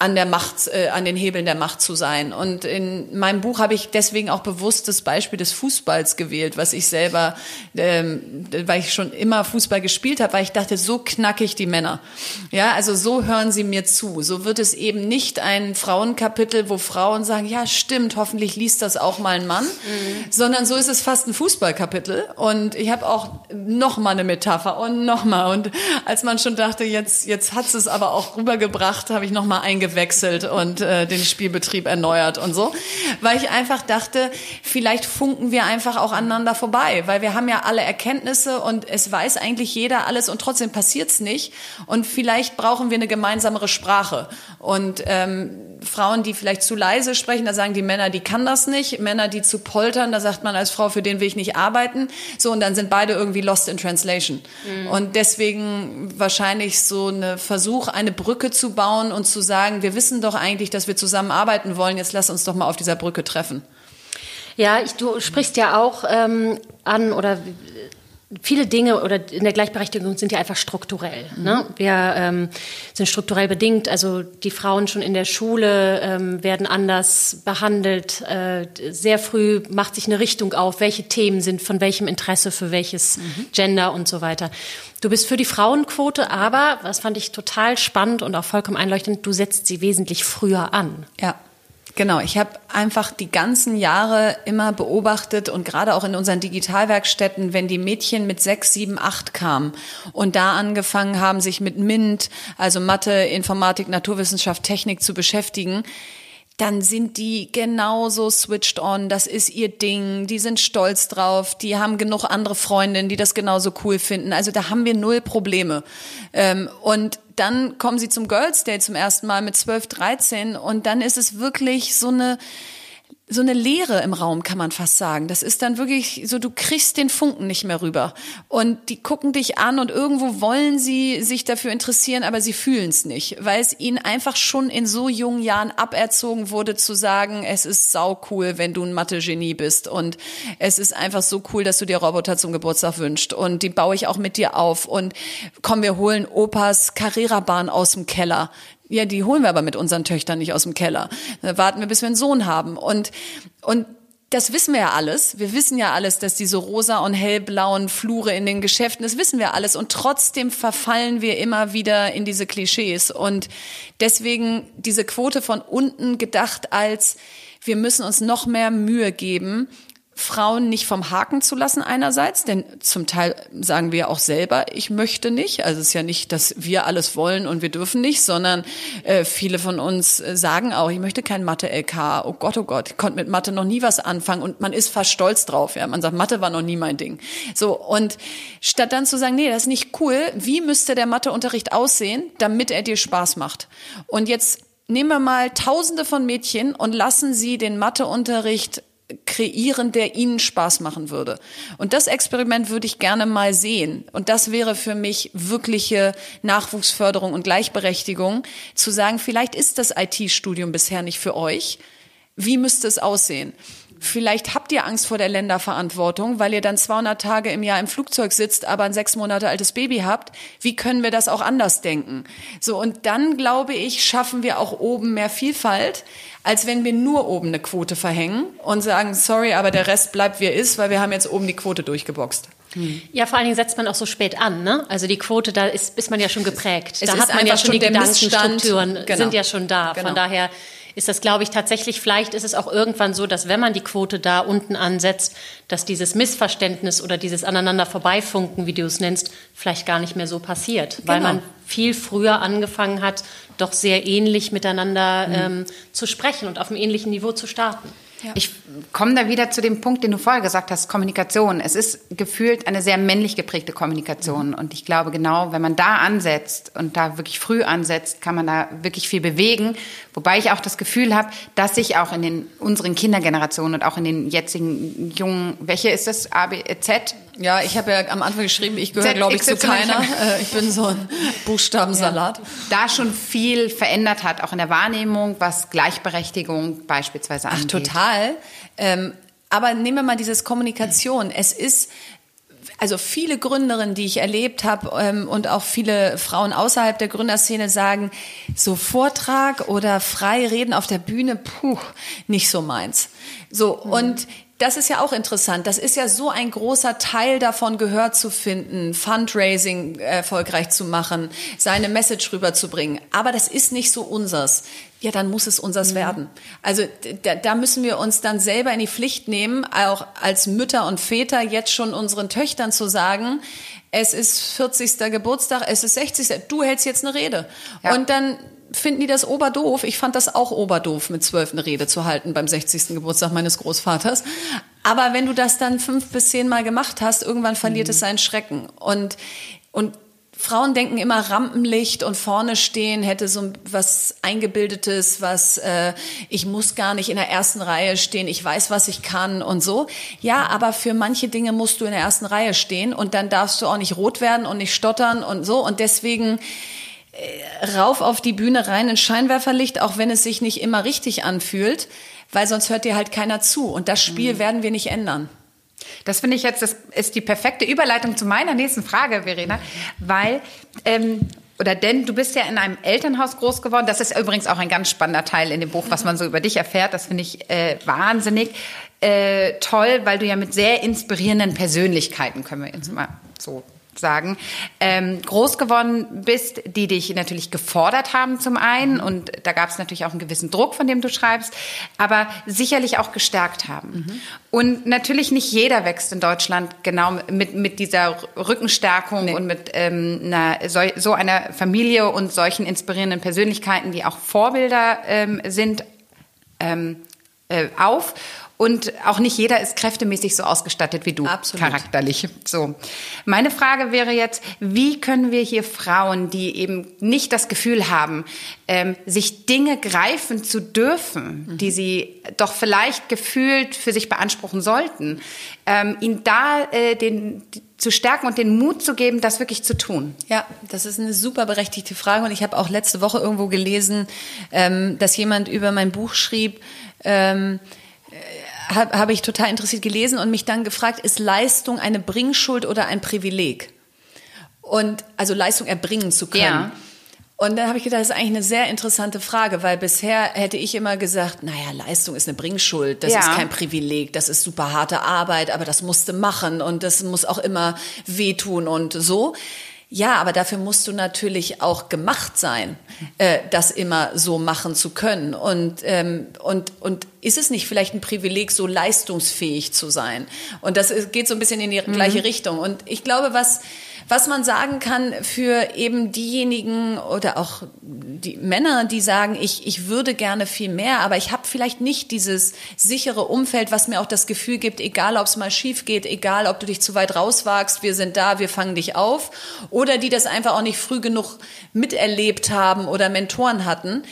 an der Macht, äh, an den Hebeln der Macht zu sein. Und in meinem Buch habe ich deswegen auch bewusst das Beispiel des Fußballs gewählt, was ich selber, ähm, weil ich schon immer Fußball gespielt habe, weil ich dachte, so knack ich die Männer. Ja, also so hören sie mir zu. So wird es eben nicht ein Frauenkapitel, wo Frauen sagen, ja, stimmt, hoffentlich liest das auch mal ein Mann, mhm. sondern so ist es fast ein Fußballkapitel. Und ich habe auch noch mal eine Metapher und noch mal. Und als man schon dachte, jetzt jetzt hat es aber auch rübergebracht, habe ich noch mal eingebaut gewechselt und äh, den Spielbetrieb erneuert und so, weil ich einfach dachte, vielleicht funken wir einfach auch aneinander vorbei, weil wir haben ja alle Erkenntnisse und es weiß eigentlich jeder alles und trotzdem passiert's nicht. Und vielleicht brauchen wir eine gemeinsamere Sprache. Und ähm, Frauen, die vielleicht zu leise sprechen, da sagen die Männer, die kann das nicht, Männer, die zu poltern, da sagt man als Frau, für den will ich nicht arbeiten, so und dann sind beide irgendwie lost in translation mhm. und deswegen wahrscheinlich so eine Versuch, eine Brücke zu bauen und zu sagen, wir wissen doch eigentlich, dass wir zusammenarbeiten wollen, jetzt lass uns doch mal auf dieser Brücke treffen. Ja, ich, du sprichst ja auch ähm, an oder viele Dinge oder in der Gleichberechtigung sind ja einfach strukturell. Mhm. Ne? Wir ähm, sind strukturell bedingt. Also die Frauen schon in der Schule ähm, werden anders behandelt. Äh, sehr früh macht sich eine Richtung auf, welche Themen sind von welchem Interesse für welches mhm. Gender und so weiter. Du bist für die Frauenquote, aber, was fand ich total spannend und auch vollkommen einleuchtend, du setzt sie wesentlich früher an. Ja. Genau, ich habe einfach die ganzen Jahre immer beobachtet und gerade auch in unseren Digitalwerkstätten, wenn die Mädchen mit sechs, sieben, acht kamen und da angefangen haben, sich mit MINT, also Mathe, Informatik, Naturwissenschaft, Technik zu beschäftigen, dann sind die genauso switched on, das ist ihr Ding, die sind stolz drauf, die haben genug andere Freundinnen, die das genauso cool finden. Also da haben wir null Probleme. Ähm, und dann kommen sie zum Girls Day zum ersten Mal mit 12, 13 und dann ist es wirklich so eine so eine Leere im Raum, kann man fast sagen. Das ist dann wirklich so, du kriegst den Funken nicht mehr rüber. Und die gucken dich an und irgendwo wollen sie sich dafür interessieren, aber sie fühlen es nicht, weil es ihnen einfach schon in so jungen Jahren aberzogen wurde zu sagen, es ist sau cool, wenn du ein Mathe-Genie bist und es ist einfach so cool, dass du dir Roboter zum Geburtstag wünschst und die baue ich auch mit dir auf und komm, wir holen Opas Carrera-Bahn aus dem Keller. Ja, die holen wir aber mit unseren Töchtern nicht aus dem Keller. Da warten wir, bis wir einen Sohn haben. Und, und das wissen wir ja alles. Wir wissen ja alles, dass diese rosa und hellblauen Flure in den Geschäften, das wissen wir alles. Und trotzdem verfallen wir immer wieder in diese Klischees. Und deswegen diese Quote von unten gedacht als, wir müssen uns noch mehr Mühe geben, Frauen nicht vom Haken zu lassen einerseits, denn zum Teil sagen wir auch selber, ich möchte nicht. Also es ist ja nicht, dass wir alles wollen und wir dürfen nicht, sondern äh, viele von uns äh, sagen auch, ich möchte kein Mathe-LK. Oh Gott, oh Gott, ich konnte mit Mathe noch nie was anfangen und man ist fast stolz drauf. Ja, man sagt, Mathe war noch nie mein Ding. So und statt dann zu sagen, nee, das ist nicht cool. Wie müsste der Matheunterricht aussehen, damit er dir Spaß macht? Und jetzt nehmen wir mal Tausende von Mädchen und lassen sie den Matheunterricht kreieren, der ihnen Spaß machen würde. Und das Experiment würde ich gerne mal sehen. Und das wäre für mich wirkliche Nachwuchsförderung und Gleichberechtigung, zu sagen, vielleicht ist das IT-Studium bisher nicht für euch. Wie müsste es aussehen? Vielleicht habt ihr Angst vor der Länderverantwortung, weil ihr dann 200 Tage im Jahr im Flugzeug sitzt, aber ein sechs Monate altes Baby habt. Wie können wir das auch anders denken? So, und dann glaube ich, schaffen wir auch oben mehr Vielfalt, als wenn wir nur oben eine Quote verhängen und sagen, sorry, aber der Rest bleibt wie er ist, weil wir haben jetzt oben die Quote durchgeboxt. Hm. Ja, vor allen Dingen setzt man auch so spät an, ne? Also die Quote, da ist, ist man ja schon geprägt. Es da hat man ja schon die Gedankenstrukturen, genau. sind ja schon da. Genau. Von daher ist das, glaube ich, tatsächlich, vielleicht ist es auch irgendwann so, dass wenn man die Quote da unten ansetzt, dass dieses Missverständnis oder dieses aneinander vorbeifunken, wie du es nennst, vielleicht gar nicht mehr so passiert, genau. weil man viel früher angefangen hat, doch sehr ähnlich miteinander mhm. ähm, zu sprechen und auf einem ähnlichen Niveau zu starten. Ja. Ich komme da wieder zu dem Punkt, den du vorher gesagt hast, Kommunikation. Es ist gefühlt eine sehr männlich geprägte Kommunikation. Mhm. Und ich glaube, genau, wenn man da ansetzt und da wirklich früh ansetzt, kann man da wirklich viel bewegen. Wobei ich auch das Gefühl habe, dass sich auch in den unseren Kindergenerationen und auch in den jetzigen jungen, welche ist das, A, B, Z? Ja, ich habe ja am Anfang geschrieben, ich gehöre, glaube ich, zu keiner. Äh, ich bin so ein Buchstabensalat. Ja. Da schon viel verändert hat, auch in der Wahrnehmung, was Gleichberechtigung beispielsweise angeht. Ach, total. Ähm, aber nehmen wir mal dieses Kommunikation. Es ist also viele Gründerinnen, die ich erlebt habe ähm, und auch viele Frauen außerhalb der Gründerszene sagen, so Vortrag oder frei reden auf der Bühne, puh, nicht so meins. So mhm. und das ist ja auch interessant. Das ist ja so ein großer Teil davon, gehört zu finden, Fundraising erfolgreich zu machen, seine Message rüberzubringen. Aber das ist nicht so unsers. Ja, dann muss es unsers mhm. werden. Also da, da müssen wir uns dann selber in die Pflicht nehmen, auch als Mütter und Väter jetzt schon unseren Töchtern zu sagen, es ist 40. Geburtstag, es ist 60. Du hältst jetzt eine Rede. Ja. Und dann finden die das oberdoof. Ich fand das auch oberdoof, mit zwölf eine Rede zu halten beim 60. Geburtstag meines Großvaters. Aber wenn du das dann fünf bis zehn Mal gemacht hast, irgendwann verliert mhm. es seinen Schrecken. Und, und Frauen denken immer Rampenlicht und vorne stehen hätte so was eingebildetes, was äh, ich muss gar nicht in der ersten Reihe stehen, ich weiß, was ich kann und so. Ja, aber für manche Dinge musst du in der ersten Reihe stehen und dann darfst du auch nicht rot werden und nicht stottern und so und deswegen äh, rauf auf die Bühne rein in Scheinwerferlicht, auch wenn es sich nicht immer richtig anfühlt, weil sonst hört dir halt keiner zu. Und das Spiel mhm. werden wir nicht ändern. Das finde ich jetzt, das ist die perfekte Überleitung zu meiner nächsten Frage, Verena, weil ähm, oder denn du bist ja in einem Elternhaus groß geworden. Das ist übrigens auch ein ganz spannender Teil in dem Buch, was man so über dich erfährt. Das finde ich äh, wahnsinnig äh, toll, weil du ja mit sehr inspirierenden Persönlichkeiten, können wir jetzt mal so sagen, ähm, groß geworden bist, die dich natürlich gefordert haben zum einen mhm. und da gab es natürlich auch einen gewissen Druck, von dem du schreibst, aber sicherlich auch gestärkt haben. Mhm. Und natürlich nicht jeder wächst in Deutschland genau mit, mit dieser Rückenstärkung nee. und mit ähm, einer, so, so einer Familie und solchen inspirierenden Persönlichkeiten, die auch Vorbilder ähm, sind, ähm, äh, auf. Und auch nicht jeder ist kräftemäßig so ausgestattet wie du, Absolut. charakterlich. So. Meine Frage wäre jetzt, wie können wir hier Frauen, die eben nicht das Gefühl haben, ähm, sich Dinge greifen zu dürfen, mhm. die sie doch vielleicht gefühlt für sich beanspruchen sollten, ähm, ihnen da äh, den, zu stärken und den Mut zu geben, das wirklich zu tun? Ja, das ist eine super berechtigte Frage und ich habe auch letzte Woche irgendwo gelesen, ähm, dass jemand über mein Buch schrieb, ähm, habe hab ich total interessiert gelesen und mich dann gefragt, ist Leistung eine Bringschuld oder ein Privileg? Und also Leistung erbringen zu können. Ja. Und dann habe ich gedacht, das ist eigentlich eine sehr interessante Frage, weil bisher hätte ich immer gesagt, naja, Leistung ist eine Bringschuld, das ja. ist kein Privileg, das ist super harte Arbeit, aber das musste machen und das muss auch immer wehtun und so. Ja, aber dafür musst du natürlich auch gemacht sein, äh, das immer so machen zu können. Und, ähm, und, und ist es nicht vielleicht ein Privileg, so leistungsfähig zu sein? Und das geht so ein bisschen in die mhm. gleiche Richtung. Und ich glaube, was was man sagen kann für eben diejenigen oder auch die Männer, die sagen, ich, ich würde gerne viel mehr, aber ich habe vielleicht nicht dieses sichere Umfeld, was mir auch das Gefühl gibt, egal ob es mal schief geht, egal ob du dich zu weit rauswagst, wir sind da, wir fangen dich auf. Oder die das einfach auch nicht früh genug miterlebt haben oder Mentoren hatten.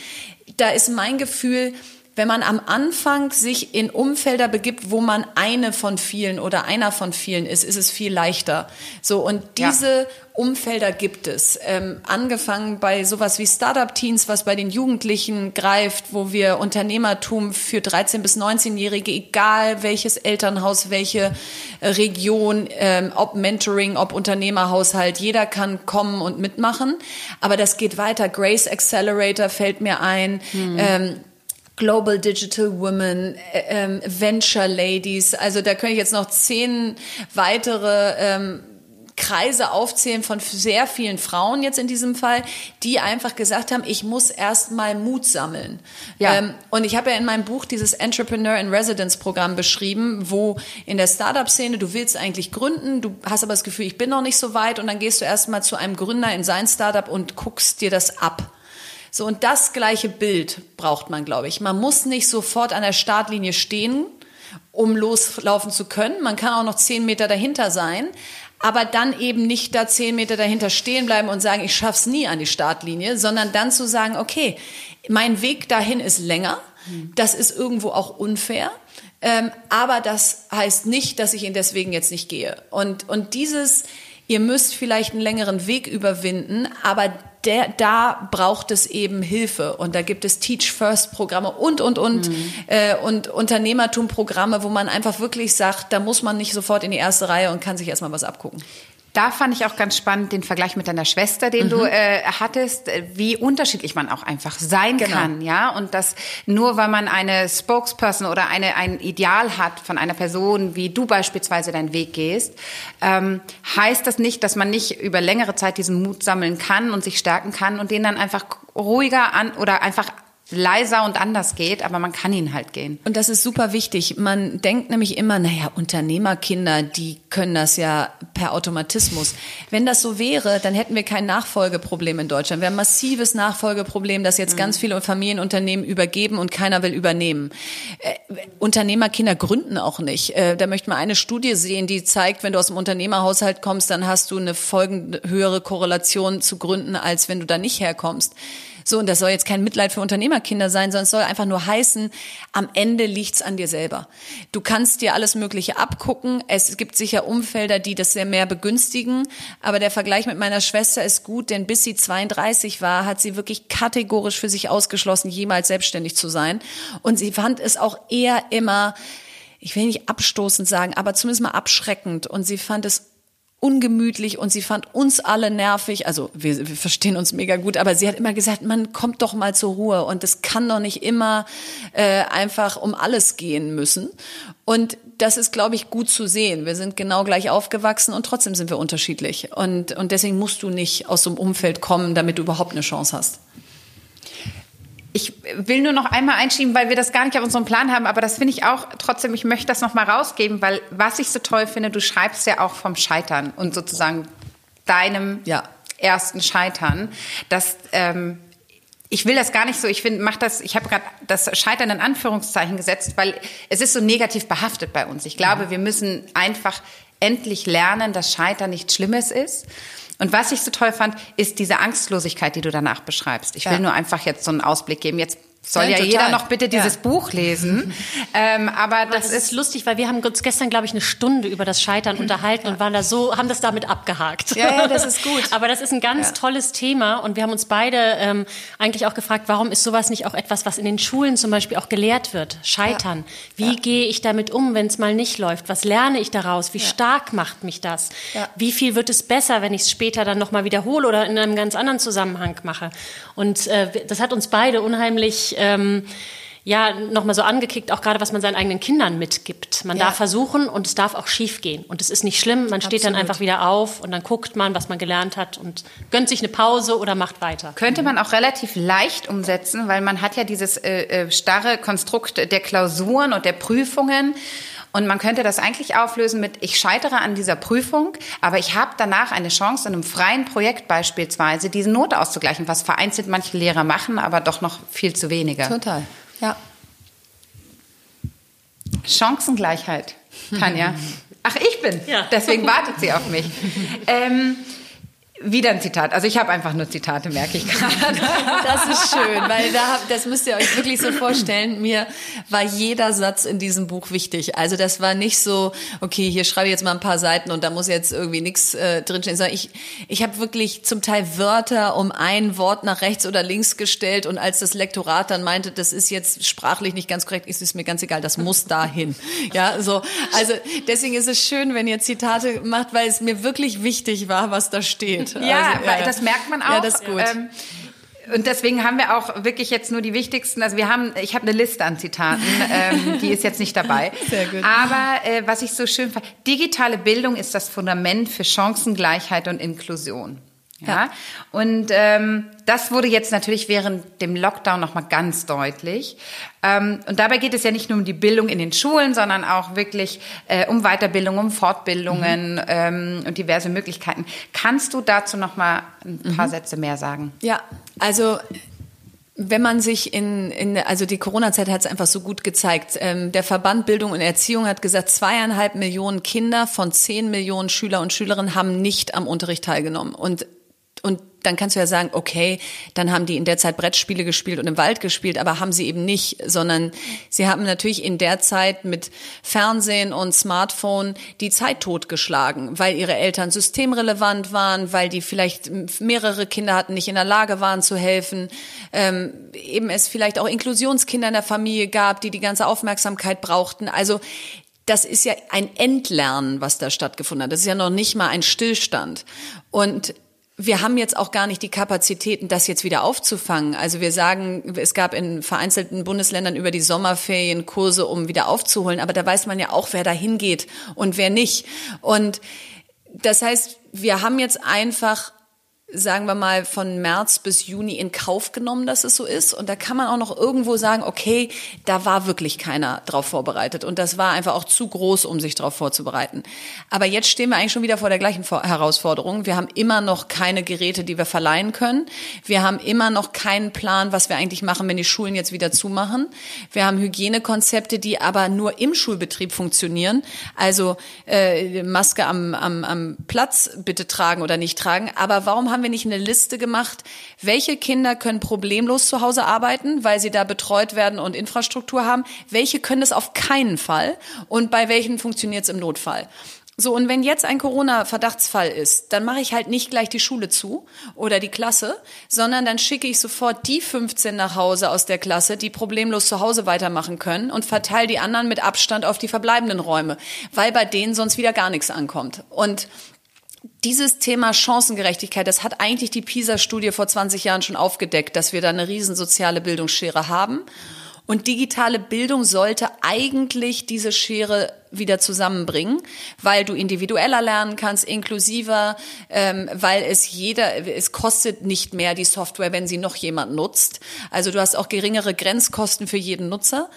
Da ist mein Gefühl, wenn man am Anfang sich in Umfelder begibt, wo man eine von vielen oder einer von vielen ist, ist es viel leichter. So und diese ja. Umfelder gibt es. Ähm, angefangen bei sowas wie Startup-Teens, was bei den Jugendlichen greift, wo wir Unternehmertum für 13 bis 19-Jährige, egal welches Elternhaus, welche äh, Region, ähm, ob Mentoring, ob Unternehmerhaushalt, jeder kann kommen und mitmachen. Aber das geht weiter. Grace Accelerator fällt mir ein. Mhm. Ähm, Global Digital Women, äh, ähm, Venture Ladies. Also da könnte ich jetzt noch zehn weitere ähm, Kreise aufzählen von sehr vielen Frauen jetzt in diesem Fall, die einfach gesagt haben, ich muss erst mal Mut sammeln. Ja. Ähm, und ich habe ja in meinem Buch dieses Entrepreneur in Residence Programm beschrieben, wo in der Startup-Szene du willst eigentlich gründen, du hast aber das Gefühl, ich bin noch nicht so weit und dann gehst du erst mal zu einem Gründer in sein Startup und guckst dir das ab. So, und das gleiche Bild braucht man, glaube ich. Man muss nicht sofort an der Startlinie stehen, um loslaufen zu können. Man kann auch noch zehn Meter dahinter sein, aber dann eben nicht da zehn Meter dahinter stehen bleiben und sagen, ich schaff's nie an die Startlinie, sondern dann zu sagen, okay, mein Weg dahin ist länger. Das ist irgendwo auch unfair. Ähm, aber das heißt nicht, dass ich ihn deswegen jetzt nicht gehe. Und, und dieses, ihr müsst vielleicht einen längeren Weg überwinden, aber der, da braucht es eben Hilfe. Und da gibt es Teach First Programme und, und, und, mhm. äh, und Unternehmertum Programme, wo man einfach wirklich sagt, da muss man nicht sofort in die erste Reihe und kann sich erstmal was abgucken. Da fand ich auch ganz spannend den Vergleich mit deiner Schwester, den mhm. du äh, hattest, wie unterschiedlich man auch einfach sein genau. kann, ja, und dass nur weil man eine Spokesperson oder eine ein Ideal hat von einer Person, wie du beispielsweise deinen Weg gehst, ähm, heißt das nicht, dass man nicht über längere Zeit diesen Mut sammeln kann und sich stärken kann und den dann einfach ruhiger an oder einfach leiser und anders geht, aber man kann ihn halt gehen. Und das ist super wichtig. Man denkt nämlich immer, naja, Unternehmerkinder, die können das ja per Automatismus. Wenn das so wäre, dann hätten wir kein Nachfolgeproblem in Deutschland. Wir haben ein massives Nachfolgeproblem, das jetzt mhm. ganz viele Familienunternehmen übergeben und keiner will übernehmen. Äh, Unternehmerkinder gründen auch nicht. Äh, da möchte man eine Studie sehen, die zeigt, wenn du aus dem Unternehmerhaushalt kommst, dann hast du eine folgende höhere Korrelation zu Gründen, als wenn du da nicht herkommst. So, und das soll jetzt kein Mitleid für Unternehmerkinder sein, sondern es soll einfach nur heißen, am Ende liegt's an dir selber. Du kannst dir alles Mögliche abgucken. Es gibt sicher Umfelder, die das sehr mehr begünstigen. Aber der Vergleich mit meiner Schwester ist gut, denn bis sie 32 war, hat sie wirklich kategorisch für sich ausgeschlossen, jemals selbstständig zu sein. Und sie fand es auch eher immer, ich will nicht abstoßend sagen, aber zumindest mal abschreckend. Und sie fand es ungemütlich und sie fand uns alle nervig. Also wir, wir verstehen uns mega gut, aber sie hat immer gesagt, man kommt doch mal zur Ruhe und es kann doch nicht immer äh, einfach um alles gehen müssen. Und das ist, glaube ich, gut zu sehen. Wir sind genau gleich aufgewachsen und trotzdem sind wir unterschiedlich. Und, und deswegen musst du nicht aus so einem Umfeld kommen, damit du überhaupt eine Chance hast. Ich will nur noch einmal einschieben, weil wir das gar nicht auf unserem Plan haben, aber das finde ich auch trotzdem, ich möchte das noch mal rausgeben, weil was ich so toll finde, du schreibst ja auch vom Scheitern und sozusagen deinem ja. ersten Scheitern. Das ähm, ich will das gar nicht so, ich finde, mach das, ich habe gerade das Scheitern in Anführungszeichen gesetzt, weil es ist so negativ behaftet bei uns. Ich glaube, mhm. wir müssen einfach endlich lernen, dass Scheitern nichts Schlimmes ist und was ich so toll fand, ist diese Angstlosigkeit, die du danach beschreibst. Ich will ja. nur einfach jetzt so einen Ausblick geben. Jetzt soll ja, ja jeder noch bitte dieses ja. Buch lesen. ähm, aber, aber das, das, ist lustig, weil wir haben uns gestern, glaube ich, eine Stunde über das Scheitern unterhalten ja. und waren da so, haben das damit abgehakt. Ja, ja das ist gut. aber das ist ein ganz tolles Thema und wir haben uns beide ähm, eigentlich auch gefragt, warum ist sowas nicht auch etwas, was in den Schulen zum Beispiel auch gelehrt wird? Scheitern. Wie gehe ich damit um, wenn es mal nicht läuft? Was lerne ich daraus? Wie stark macht mich das? Wie viel wird es besser, wenn ich es später dann nochmal wiederhole oder in einem ganz anderen Zusammenhang mache? Und äh, das hat uns beide unheimlich ähm, ja nochmal so angekickt, auch gerade was man seinen eigenen Kindern mitgibt. Man ja. darf versuchen und es darf auch schief gehen. Und es ist nicht schlimm, man Absolut. steht dann einfach wieder auf und dann guckt man, was man gelernt hat und gönnt sich eine Pause oder macht weiter. Könnte man auch relativ leicht umsetzen, weil man hat ja dieses äh, äh starre Konstrukt der Klausuren und der Prüfungen. Und man könnte das eigentlich auflösen mit, ich scheitere an dieser Prüfung, aber ich habe danach eine Chance, in einem freien Projekt beispielsweise diese Note auszugleichen, was vereinzelt manche Lehrer machen, aber doch noch viel zu wenige. Total, ja. Chancengleichheit, Tanja. Ach, ich bin. Ja. Deswegen wartet sie auf mich. Ähm, Wieder ein Zitat. Also ich habe einfach nur Zitate, merke ich gerade. Das ist schön, weil da, das müsst ihr euch wirklich so vorstellen. Mir war jeder Satz in diesem Buch wichtig. Also das war nicht so, okay, hier schreibe ich jetzt mal ein paar Seiten und da muss jetzt irgendwie nichts äh, drinstehen, sondern ich, ich habe wirklich zum Teil Wörter um ein Wort nach rechts oder links gestellt und als das Lektorat dann meinte, das ist jetzt sprachlich nicht ganz korrekt, ist es mir ganz egal, das muss dahin. Ja, so. Also deswegen ist es schön, wenn ihr Zitate macht, weil es mir wirklich wichtig war, was da steht. Ja, also, ja, das merkt man auch. Ja, das ist gut. Ähm, und deswegen haben wir auch wirklich jetzt nur die wichtigsten. Also wir haben, ich habe eine Liste an Zitaten, ähm, die ist jetzt nicht dabei. Sehr gut. Aber äh, was ich so schön fand, digitale Bildung ist das Fundament für Chancengleichheit und Inklusion. Ja. ja. Und ähm, das wurde jetzt natürlich während dem Lockdown nochmal ganz deutlich. Ähm, und dabei geht es ja nicht nur um die Bildung in den Schulen, sondern auch wirklich äh, um Weiterbildung, um Fortbildungen mhm. ähm, und diverse Möglichkeiten. Kannst du dazu nochmal ein paar mhm. Sätze mehr sagen? Ja, also wenn man sich in, in also die Corona-Zeit hat es einfach so gut gezeigt. Ähm, der Verband Bildung und Erziehung hat gesagt, zweieinhalb Millionen Kinder von zehn Millionen Schüler und Schülerinnen haben nicht am Unterricht teilgenommen. Und und dann kannst du ja sagen, okay, dann haben die in der Zeit Brettspiele gespielt und im Wald gespielt, aber haben sie eben nicht, sondern sie haben natürlich in der Zeit mit Fernsehen und Smartphone die Zeit totgeschlagen, weil ihre Eltern systemrelevant waren, weil die vielleicht mehrere Kinder hatten, nicht in der Lage waren zu helfen, ähm, eben es vielleicht auch Inklusionskinder in der Familie gab, die die ganze Aufmerksamkeit brauchten. Also das ist ja ein Entlernen, was da stattgefunden hat. Das ist ja noch nicht mal ein Stillstand. Und wir haben jetzt auch gar nicht die Kapazitäten, das jetzt wieder aufzufangen. Also wir sagen, es gab in vereinzelten Bundesländern über die Sommerferien Kurse, um wieder aufzuholen. Aber da weiß man ja auch, wer da hingeht und wer nicht. Und das heißt, wir haben jetzt einfach sagen wir mal, von März bis Juni in Kauf genommen, dass es so ist. Und da kann man auch noch irgendwo sagen, okay, da war wirklich keiner drauf vorbereitet. Und das war einfach auch zu groß, um sich darauf vorzubereiten. Aber jetzt stehen wir eigentlich schon wieder vor der gleichen Herausforderung. Wir haben immer noch keine Geräte, die wir verleihen können. Wir haben immer noch keinen Plan, was wir eigentlich machen, wenn die Schulen jetzt wieder zumachen. Wir haben Hygienekonzepte, die aber nur im Schulbetrieb funktionieren. Also äh, Maske am, am, am Platz bitte tragen oder nicht tragen. Aber warum haben haben wir nicht eine Liste gemacht, welche Kinder können problemlos zu Hause arbeiten, weil sie da betreut werden und Infrastruktur haben, welche können es auf keinen Fall und bei welchen funktioniert es im Notfall. So, und wenn jetzt ein Corona-Verdachtsfall ist, dann mache ich halt nicht gleich die Schule zu oder die Klasse, sondern dann schicke ich sofort die 15 nach Hause aus der Klasse, die problemlos zu Hause weitermachen können und verteile die anderen mit Abstand auf die verbleibenden Räume, weil bei denen sonst wieder gar nichts ankommt. Und dieses Thema Chancengerechtigkeit, das hat eigentlich die PISA-Studie vor 20 Jahren schon aufgedeckt, dass wir da eine riesen soziale Bildungsschere haben. Und digitale Bildung sollte eigentlich diese Schere wieder zusammenbringen, weil du individueller lernen kannst, inklusiver, ähm, weil es jeder, es kostet nicht mehr die Software, wenn sie noch jemand nutzt. Also du hast auch geringere Grenzkosten für jeden Nutzer.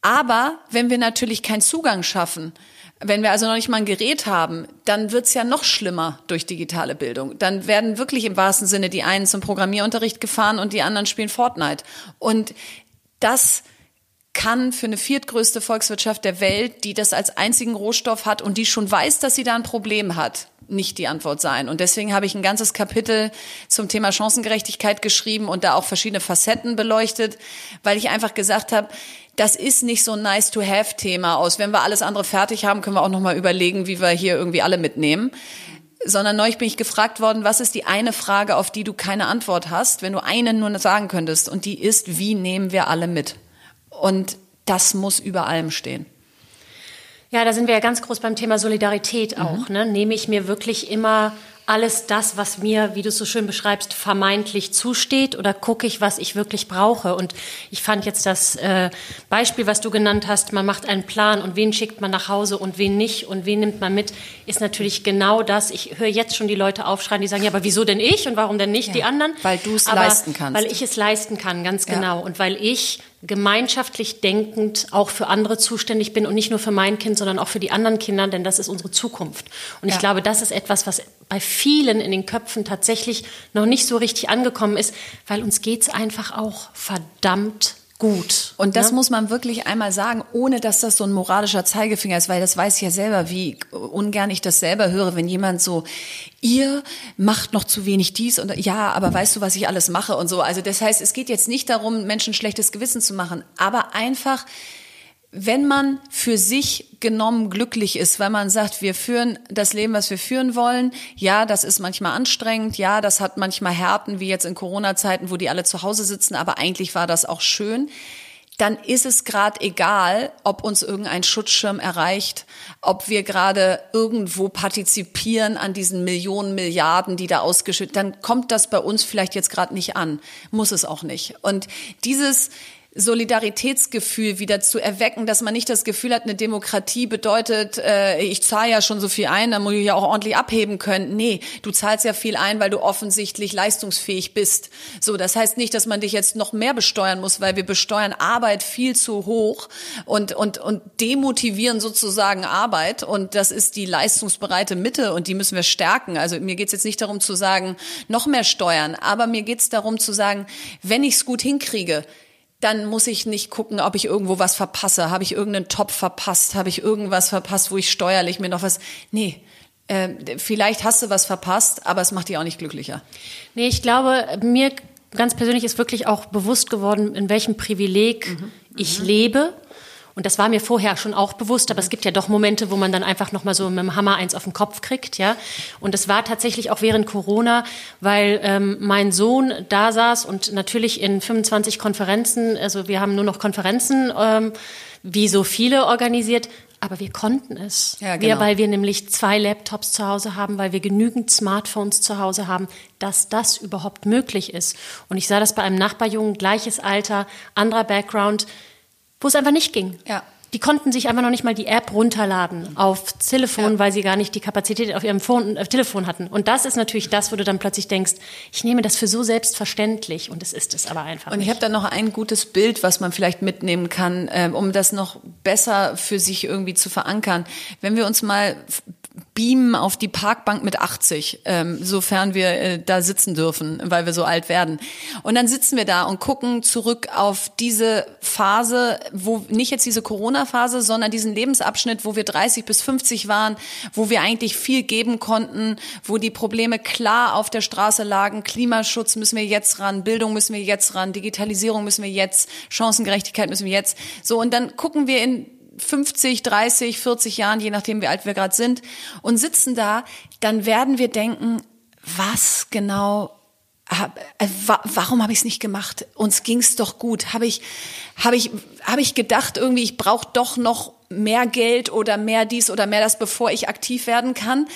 Aber wenn wir natürlich keinen Zugang schaffen, wenn wir also noch nicht mal ein Gerät haben, dann wird's ja noch schlimmer durch digitale Bildung. Dann werden wirklich im wahrsten Sinne die einen zum Programmierunterricht gefahren und die anderen spielen Fortnite. Und das kann für eine viertgrößte Volkswirtschaft der Welt, die das als einzigen Rohstoff hat und die schon weiß, dass sie da ein Problem hat, nicht die Antwort sein. Und deswegen habe ich ein ganzes Kapitel zum Thema Chancengerechtigkeit geschrieben und da auch verschiedene Facetten beleuchtet, weil ich einfach gesagt habe, das ist nicht so ein nice-to-have-Thema aus. Wenn wir alles andere fertig haben, können wir auch noch mal überlegen, wie wir hier irgendwie alle mitnehmen. Sondern neulich bin ich gefragt worden, was ist die eine Frage, auf die du keine Antwort hast, wenn du einen nur sagen könntest? Und die ist, wie nehmen wir alle mit? Und das muss über allem stehen. Ja, da sind wir ja ganz groß beim Thema Solidarität auch. Mhm. Ne? Nehme ich mir wirklich immer alles das, was mir, wie du es so schön beschreibst, vermeintlich zusteht oder gucke ich, was ich wirklich brauche? Und ich fand jetzt das äh, Beispiel, was du genannt hast, man macht einen Plan und wen schickt man nach Hause und wen nicht und wen nimmt man mit, ist natürlich genau das. Ich höre jetzt schon die Leute aufschreien, die sagen, ja, aber wieso denn ich und warum denn nicht ja, die anderen? Weil du es leisten kannst. Weil ich es leisten kann, ganz genau. Ja. Und weil ich gemeinschaftlich denkend auch für andere zuständig bin und nicht nur für mein Kind, sondern auch für die anderen Kinder, denn das ist unsere Zukunft. Und ja. ich glaube, das ist etwas, was bei vielen in den Köpfen tatsächlich noch nicht so richtig angekommen ist, weil uns geht's einfach auch verdammt gut. Und das ne? muss man wirklich einmal sagen, ohne dass das so ein moralischer Zeigefinger ist, weil das weiß ich ja selber, wie ungern ich das selber höre, wenn jemand so, ihr macht noch zu wenig dies und ja, aber weißt du, was ich alles mache und so. Also das heißt, es geht jetzt nicht darum, Menschen schlechtes Gewissen zu machen, aber einfach, wenn man für sich genommen glücklich ist, weil man sagt, wir führen das Leben, was wir führen wollen, ja, das ist manchmal anstrengend, ja, das hat manchmal Härten, wie jetzt in Corona-Zeiten, wo die alle zu Hause sitzen, aber eigentlich war das auch schön, dann ist es gerade egal, ob uns irgendein Schutzschirm erreicht, ob wir gerade irgendwo partizipieren an diesen Millionen, Milliarden, die da ausgeschüttet, dann kommt das bei uns vielleicht jetzt gerade nicht an, muss es auch nicht. Und dieses Solidaritätsgefühl wieder zu erwecken, dass man nicht das Gefühl hat, eine Demokratie bedeutet, äh, ich zahle ja schon so viel ein, dann muss ich ja auch ordentlich abheben können. Nee, du zahlst ja viel ein, weil du offensichtlich leistungsfähig bist. So, das heißt nicht, dass man dich jetzt noch mehr besteuern muss, weil wir besteuern Arbeit viel zu hoch und, und, und demotivieren sozusagen Arbeit. Und das ist die leistungsbereite Mitte und die müssen wir stärken. Also mir geht's jetzt nicht darum zu sagen, noch mehr steuern, aber mir geht's darum zu sagen, wenn ich's gut hinkriege, dann muss ich nicht gucken, ob ich irgendwo was verpasse. Habe ich irgendeinen Topf verpasst? Habe ich irgendwas verpasst, wo ich steuerlich mir noch was... Nee, äh, vielleicht hast du was verpasst, aber es macht dich auch nicht glücklicher. Nee, ich glaube, mir ganz persönlich ist wirklich auch bewusst geworden, in welchem Privileg mhm. ich mhm. lebe und das war mir vorher schon auch bewusst, aber es gibt ja doch Momente, wo man dann einfach nochmal so mit dem Hammer eins auf den Kopf kriegt, ja. Und es war tatsächlich auch während Corona, weil ähm, mein Sohn da saß und natürlich in 25 Konferenzen, also wir haben nur noch Konferenzen, ähm, wie so viele organisiert, aber wir konnten es. Ja, genau. wir, weil wir nämlich zwei Laptops zu Hause haben, weil wir genügend Smartphones zu Hause haben, dass das überhaupt möglich ist. Und ich sah das bei einem Nachbarjungen, gleiches Alter, anderer Background, wo es einfach nicht ging. Ja. Die konnten sich einfach noch nicht mal die App runterladen auf Telefon, ja. weil sie gar nicht die Kapazität auf ihrem Phone, äh, Telefon hatten. Und das ist natürlich das, wo du dann plötzlich denkst, ich nehme das für so selbstverständlich und es ist es aber einfach. Und ich habe da noch ein gutes Bild, was man vielleicht mitnehmen kann, äh, um das noch besser für sich irgendwie zu verankern. Wenn wir uns mal beamen auf die Parkbank mit 80, ähm, sofern wir äh, da sitzen dürfen, weil wir so alt werden. Und dann sitzen wir da und gucken zurück auf diese Phase, wo nicht jetzt diese Corona-Phase, sondern diesen Lebensabschnitt, wo wir 30 bis 50 waren, wo wir eigentlich viel geben konnten, wo die Probleme klar auf der Straße lagen. Klimaschutz müssen wir jetzt ran, Bildung müssen wir jetzt ran, Digitalisierung müssen wir jetzt, Chancengerechtigkeit müssen wir jetzt. So, und dann gucken wir in 50, 30, 40 Jahren, je nachdem wie alt wir gerade sind, und sitzen da, dann werden wir denken, was genau hab, äh, warum habe ich es nicht gemacht? Uns ging's doch gut. Habe ich, habe ich, habe ich gedacht irgendwie, ich brauche doch noch mehr Geld oder mehr dies oder mehr das, bevor ich aktiv werden kann.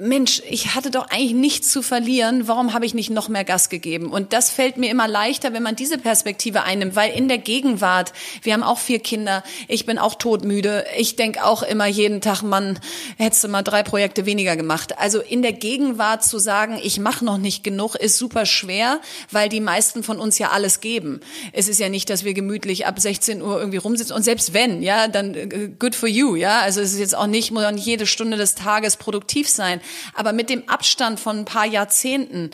Mensch, ich hatte doch eigentlich nichts zu verlieren, warum habe ich nicht noch mehr Gas gegeben? Und das fällt mir immer leichter, wenn man diese Perspektive einnimmt, weil in der Gegenwart, wir haben auch vier Kinder, ich bin auch todmüde, ich denke auch immer jeden Tag, Mann, hättest du mal drei Projekte weniger gemacht. Also in der Gegenwart zu sagen, ich mache noch nicht genug, ist super schwer, weil die meisten von uns ja alles geben. Es ist ja nicht, dass wir gemütlich ab 16 Uhr irgendwie rumsitzen und selbst wenn, ja, dann äh, good for you, ja, also es ist jetzt auch nicht, muss auch nicht jede Stunde des Tages produktiv sein. Aber mit dem Abstand von ein paar Jahrzehnten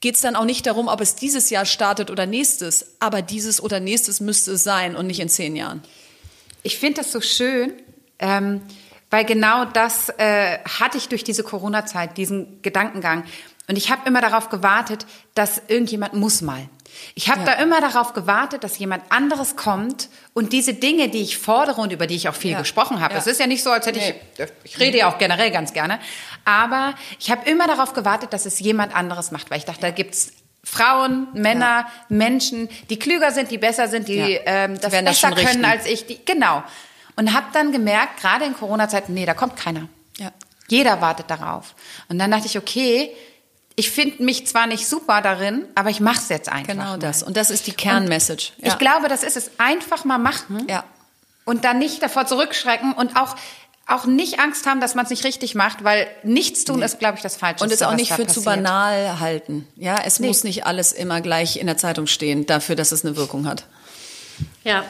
geht es dann auch nicht darum, ob es dieses Jahr startet oder nächstes. Aber dieses oder nächstes müsste es sein und nicht in zehn Jahren. Ich finde das so schön, ähm, weil genau das äh, hatte ich durch diese Corona-Zeit, diesen Gedankengang. Und ich habe immer darauf gewartet, dass irgendjemand muss mal. Ich habe ja. da immer darauf gewartet, dass jemand anderes kommt und diese Dinge, die ich fordere und über die ich auch viel ja. gesprochen habe. Es ja. ist ja nicht so, als hätte nee. ich, ich rede ja auch generell ganz gerne, aber ich habe immer darauf gewartet, dass es jemand anderes macht, weil ich dachte, da gibt's Frauen, Männer, Menschen, die klüger sind, die besser sind, die ähm, das besser das können als ich. Die, genau. Und habe dann gemerkt, gerade in Corona-Zeiten, nee, da kommt keiner. Ja. Jeder wartet darauf. Und dann dachte ich, okay, ich finde mich zwar nicht super darin, aber ich mache es jetzt einfach. Genau mal. das. Und das ist die Kernmessage. Ja. Ich glaube, das ist es. Einfach mal machen. Ja. Und dann nicht davor zurückschrecken und auch auch nicht Angst haben, dass man es nicht richtig macht, weil nichts tun nee. ist, glaube ich, das Falsche. Und es auch nicht für passiert. zu banal halten. Ja, es nee. muss nicht alles immer gleich in der Zeitung stehen, dafür, dass es eine Wirkung hat. Ja.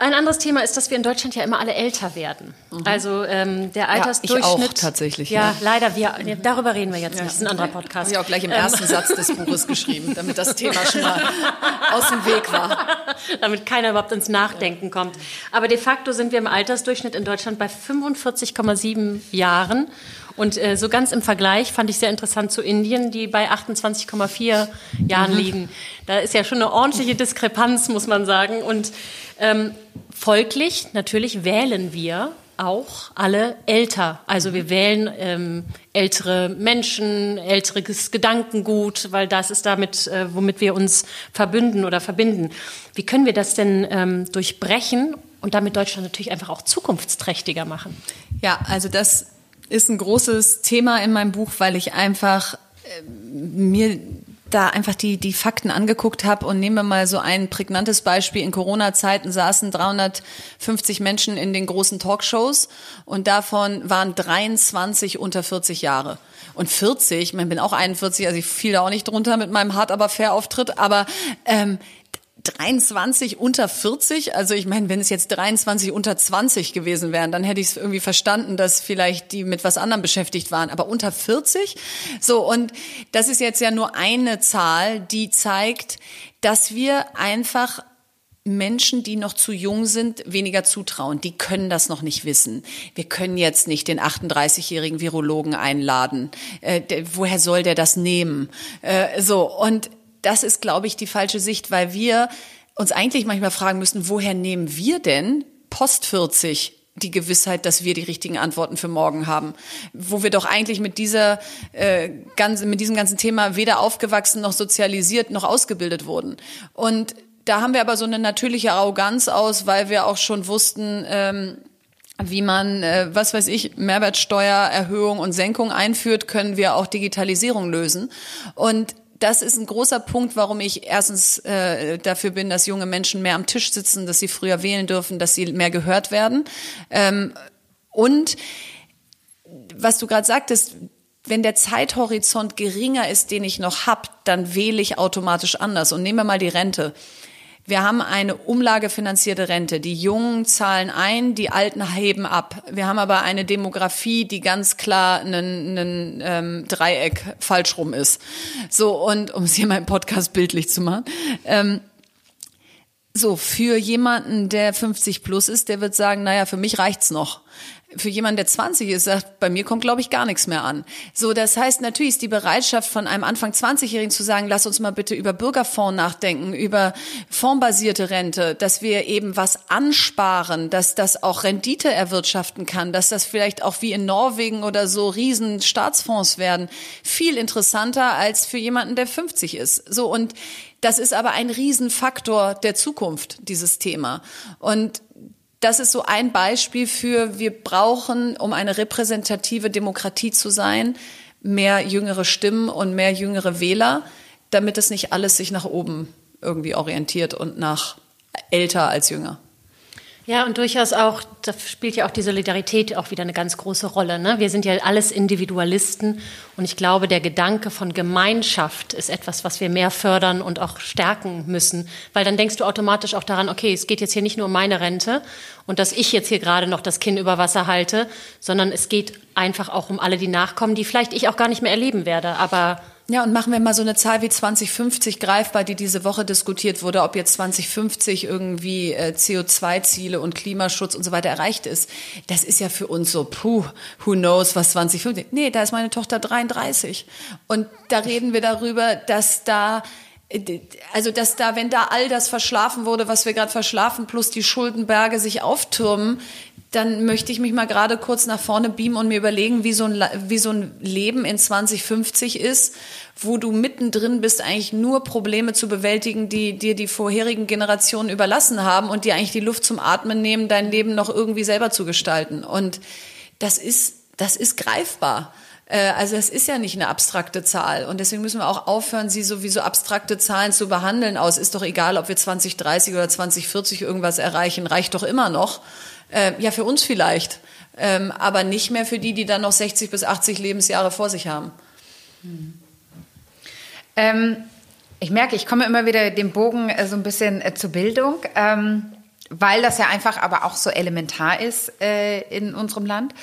Ein anderes Thema ist, dass wir in Deutschland ja immer alle älter werden. Mhm. Also ähm, der Altersdurchschnitt. Ja, ich auch tatsächlich. Ja, ja. leider. Wir, darüber reden wir jetzt ja. nicht. Das ist ein anderer Podcast. Habe ich auch gleich im ersten ähm. Satz des Buches geschrieben, damit das Thema schon mal aus dem Weg war. damit keiner überhaupt ins Nachdenken kommt. Aber de facto sind wir im Altersdurchschnitt in Deutschland bei 45,7 Jahren. Und äh, so ganz im Vergleich fand ich sehr interessant zu Indien, die bei 28,4 Jahren mhm. liegen. Da ist ja schon eine ordentliche Diskrepanz, muss man sagen. Und ähm, folglich, natürlich wählen wir auch alle älter. Also wir wählen ähm, ältere Menschen, älteres Gedankengut, weil das ist damit, äh, womit wir uns verbünden oder verbinden. Wie können wir das denn ähm, durchbrechen und damit Deutschland natürlich einfach auch zukunftsträchtiger machen? Ja, also das ist ein großes Thema in meinem Buch, weil ich einfach äh, mir da einfach die, die Fakten angeguckt habe und nehme mal so ein prägnantes Beispiel. In Corona-Zeiten saßen 350 Menschen in den großen Talkshows und davon waren 23 unter 40 Jahre. Und 40, ich bin auch 41, also ich fiel da auch nicht drunter mit meinem hart aber fair Auftritt, aber ähm, 23 unter 40, also ich meine, wenn es jetzt 23 unter 20 gewesen wären, dann hätte ich es irgendwie verstanden, dass vielleicht die mit was anderem beschäftigt waren, aber unter 40? So, und das ist jetzt ja nur eine Zahl, die zeigt, dass wir einfach Menschen, die noch zu jung sind, weniger zutrauen. Die können das noch nicht wissen. Wir können jetzt nicht den 38-jährigen Virologen einladen. Äh, der, woher soll der das nehmen? Äh, so und das ist, glaube ich, die falsche Sicht, weil wir uns eigentlich manchmal fragen müssen, woher nehmen wir denn post 40 die Gewissheit, dass wir die richtigen Antworten für morgen haben, wo wir doch eigentlich mit dieser äh, ganzen, mit diesem ganzen Thema weder aufgewachsen noch sozialisiert noch ausgebildet wurden. Und da haben wir aber so eine natürliche Arroganz aus, weil wir auch schon wussten, ähm, wie man, äh, was weiß ich, Mehrwertsteuererhöhung und Senkung einführt, können wir auch Digitalisierung lösen. Und das ist ein großer Punkt, warum ich erstens äh, dafür bin, dass junge Menschen mehr am Tisch sitzen, dass sie früher wählen dürfen, dass sie mehr gehört werden. Ähm, und was du gerade sagtest, wenn der Zeithorizont geringer ist, den ich noch hab, dann wähle ich automatisch anders. Und nehmen wir mal die Rente. Wir haben eine umlagefinanzierte Rente. Die Jungen zahlen ein, die Alten heben ab. Wir haben aber eine Demografie, die ganz klar ein, ein ähm, Dreieck falsch rum ist. So, und um es hier mal im Podcast bildlich zu machen. Ähm, so, für jemanden, der 50 plus ist, der wird sagen, naja, für mich reicht's noch für jemanden, der 20 ist, sagt, bei mir kommt, glaube ich, gar nichts mehr an. So, das heißt, natürlich ist die Bereitschaft von einem Anfang 20-Jährigen zu sagen, lass uns mal bitte über Bürgerfonds nachdenken, über fondbasierte Rente, dass wir eben was ansparen, dass das auch Rendite erwirtschaften kann, dass das vielleicht auch wie in Norwegen oder so riesen Staatsfonds werden, viel interessanter als für jemanden, der 50 ist. So, und das ist aber ein Riesenfaktor der Zukunft, dieses Thema. Und das ist so ein Beispiel für, wir brauchen, um eine repräsentative Demokratie zu sein, mehr jüngere Stimmen und mehr jüngere Wähler, damit es nicht alles sich nach oben irgendwie orientiert und nach älter als jünger. Ja, und durchaus auch, da spielt ja auch die Solidarität auch wieder eine ganz große Rolle. Ne? Wir sind ja alles Individualisten und ich glaube, der Gedanke von Gemeinschaft ist etwas, was wir mehr fördern und auch stärken müssen, weil dann denkst du automatisch auch daran, okay, es geht jetzt hier nicht nur um meine Rente und dass ich jetzt hier gerade noch das Kinn über Wasser halte, sondern es geht einfach auch um alle, die nachkommen, die vielleicht ich auch gar nicht mehr erleben werde, aber ja, und machen wir mal so eine Zahl wie 2050 greifbar, die diese Woche diskutiert wurde, ob jetzt 2050 irgendwie äh, CO2-Ziele und Klimaschutz und so weiter erreicht ist. Das ist ja für uns so, puh, who knows, was 2050. Nee, da ist meine Tochter 33. Und da reden wir darüber, dass da äh, also dass da, wenn da all das verschlafen wurde, was wir gerade verschlafen, plus die Schuldenberge sich auftürmen, dann möchte ich mich mal gerade kurz nach vorne beamen und mir überlegen, wie so ein, wie so ein Leben in 2050 ist, wo du mittendrin bist, eigentlich nur Probleme zu bewältigen, die dir die vorherigen Generationen überlassen haben und die eigentlich die Luft zum Atmen nehmen, dein Leben noch irgendwie selber zu gestalten. Und das ist, das ist greifbar. Äh, also es ist ja nicht eine abstrakte Zahl und deswegen müssen wir auch aufhören, sie sowieso abstrakte Zahlen zu behandeln. Aus ist doch egal, ob wir 2030 oder 2040 irgendwas erreichen, reicht doch immer noch. Äh, ja, für uns vielleicht, ähm, aber nicht mehr für die, die dann noch 60 bis 80 Lebensjahre vor sich haben. Hm. Ähm, ich merke, ich komme immer wieder den Bogen äh, so ein bisschen äh, zur Bildung. Ähm, weil das ja einfach aber auch so elementar ist äh, in unserem Land.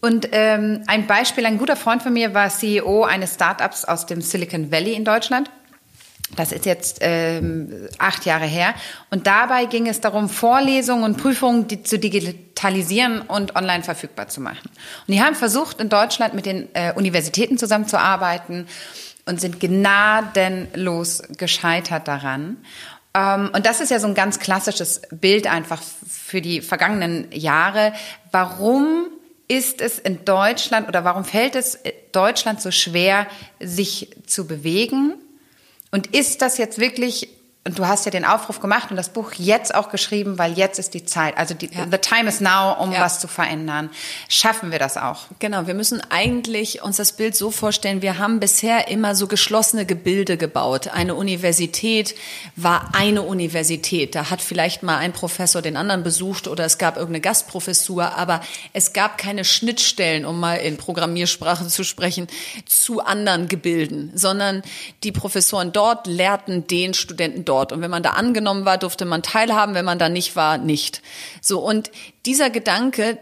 Und ähm, ein Beispiel, ein guter Freund von mir war CEO eines Startups aus dem Silicon Valley in Deutschland. Das ist jetzt ähm, acht Jahre her. Und dabei ging es darum, Vorlesungen und Prüfungen die, zu digitalisieren und online verfügbar zu machen. Und die haben versucht, in Deutschland mit den äh, Universitäten zusammenzuarbeiten und sind gnadenlos gescheitert daran. Ähm, und das ist ja so ein ganz klassisches Bild einfach für die vergangenen Jahre. Warum ist es in Deutschland oder warum fällt es Deutschland so schwer, sich zu bewegen? Und ist das jetzt wirklich und du hast ja den Aufruf gemacht und das Buch jetzt auch geschrieben, weil jetzt ist die Zeit. Also die, ja. the time is now, um ja. was zu verändern. Schaffen wir das auch? Genau, wir müssen eigentlich uns das Bild so vorstellen, wir haben bisher immer so geschlossene Gebilde gebaut. Eine Universität war eine Universität. Da hat vielleicht mal ein Professor den anderen besucht oder es gab irgendeine Gastprofessur, aber es gab keine Schnittstellen, um mal in Programmiersprache zu sprechen, zu anderen Gebilden, sondern die Professoren dort lehrten den Studenten dort dort. Und wenn man da angenommen war, durfte man teilhaben, wenn man da nicht war, nicht. So, und dieser Gedanke,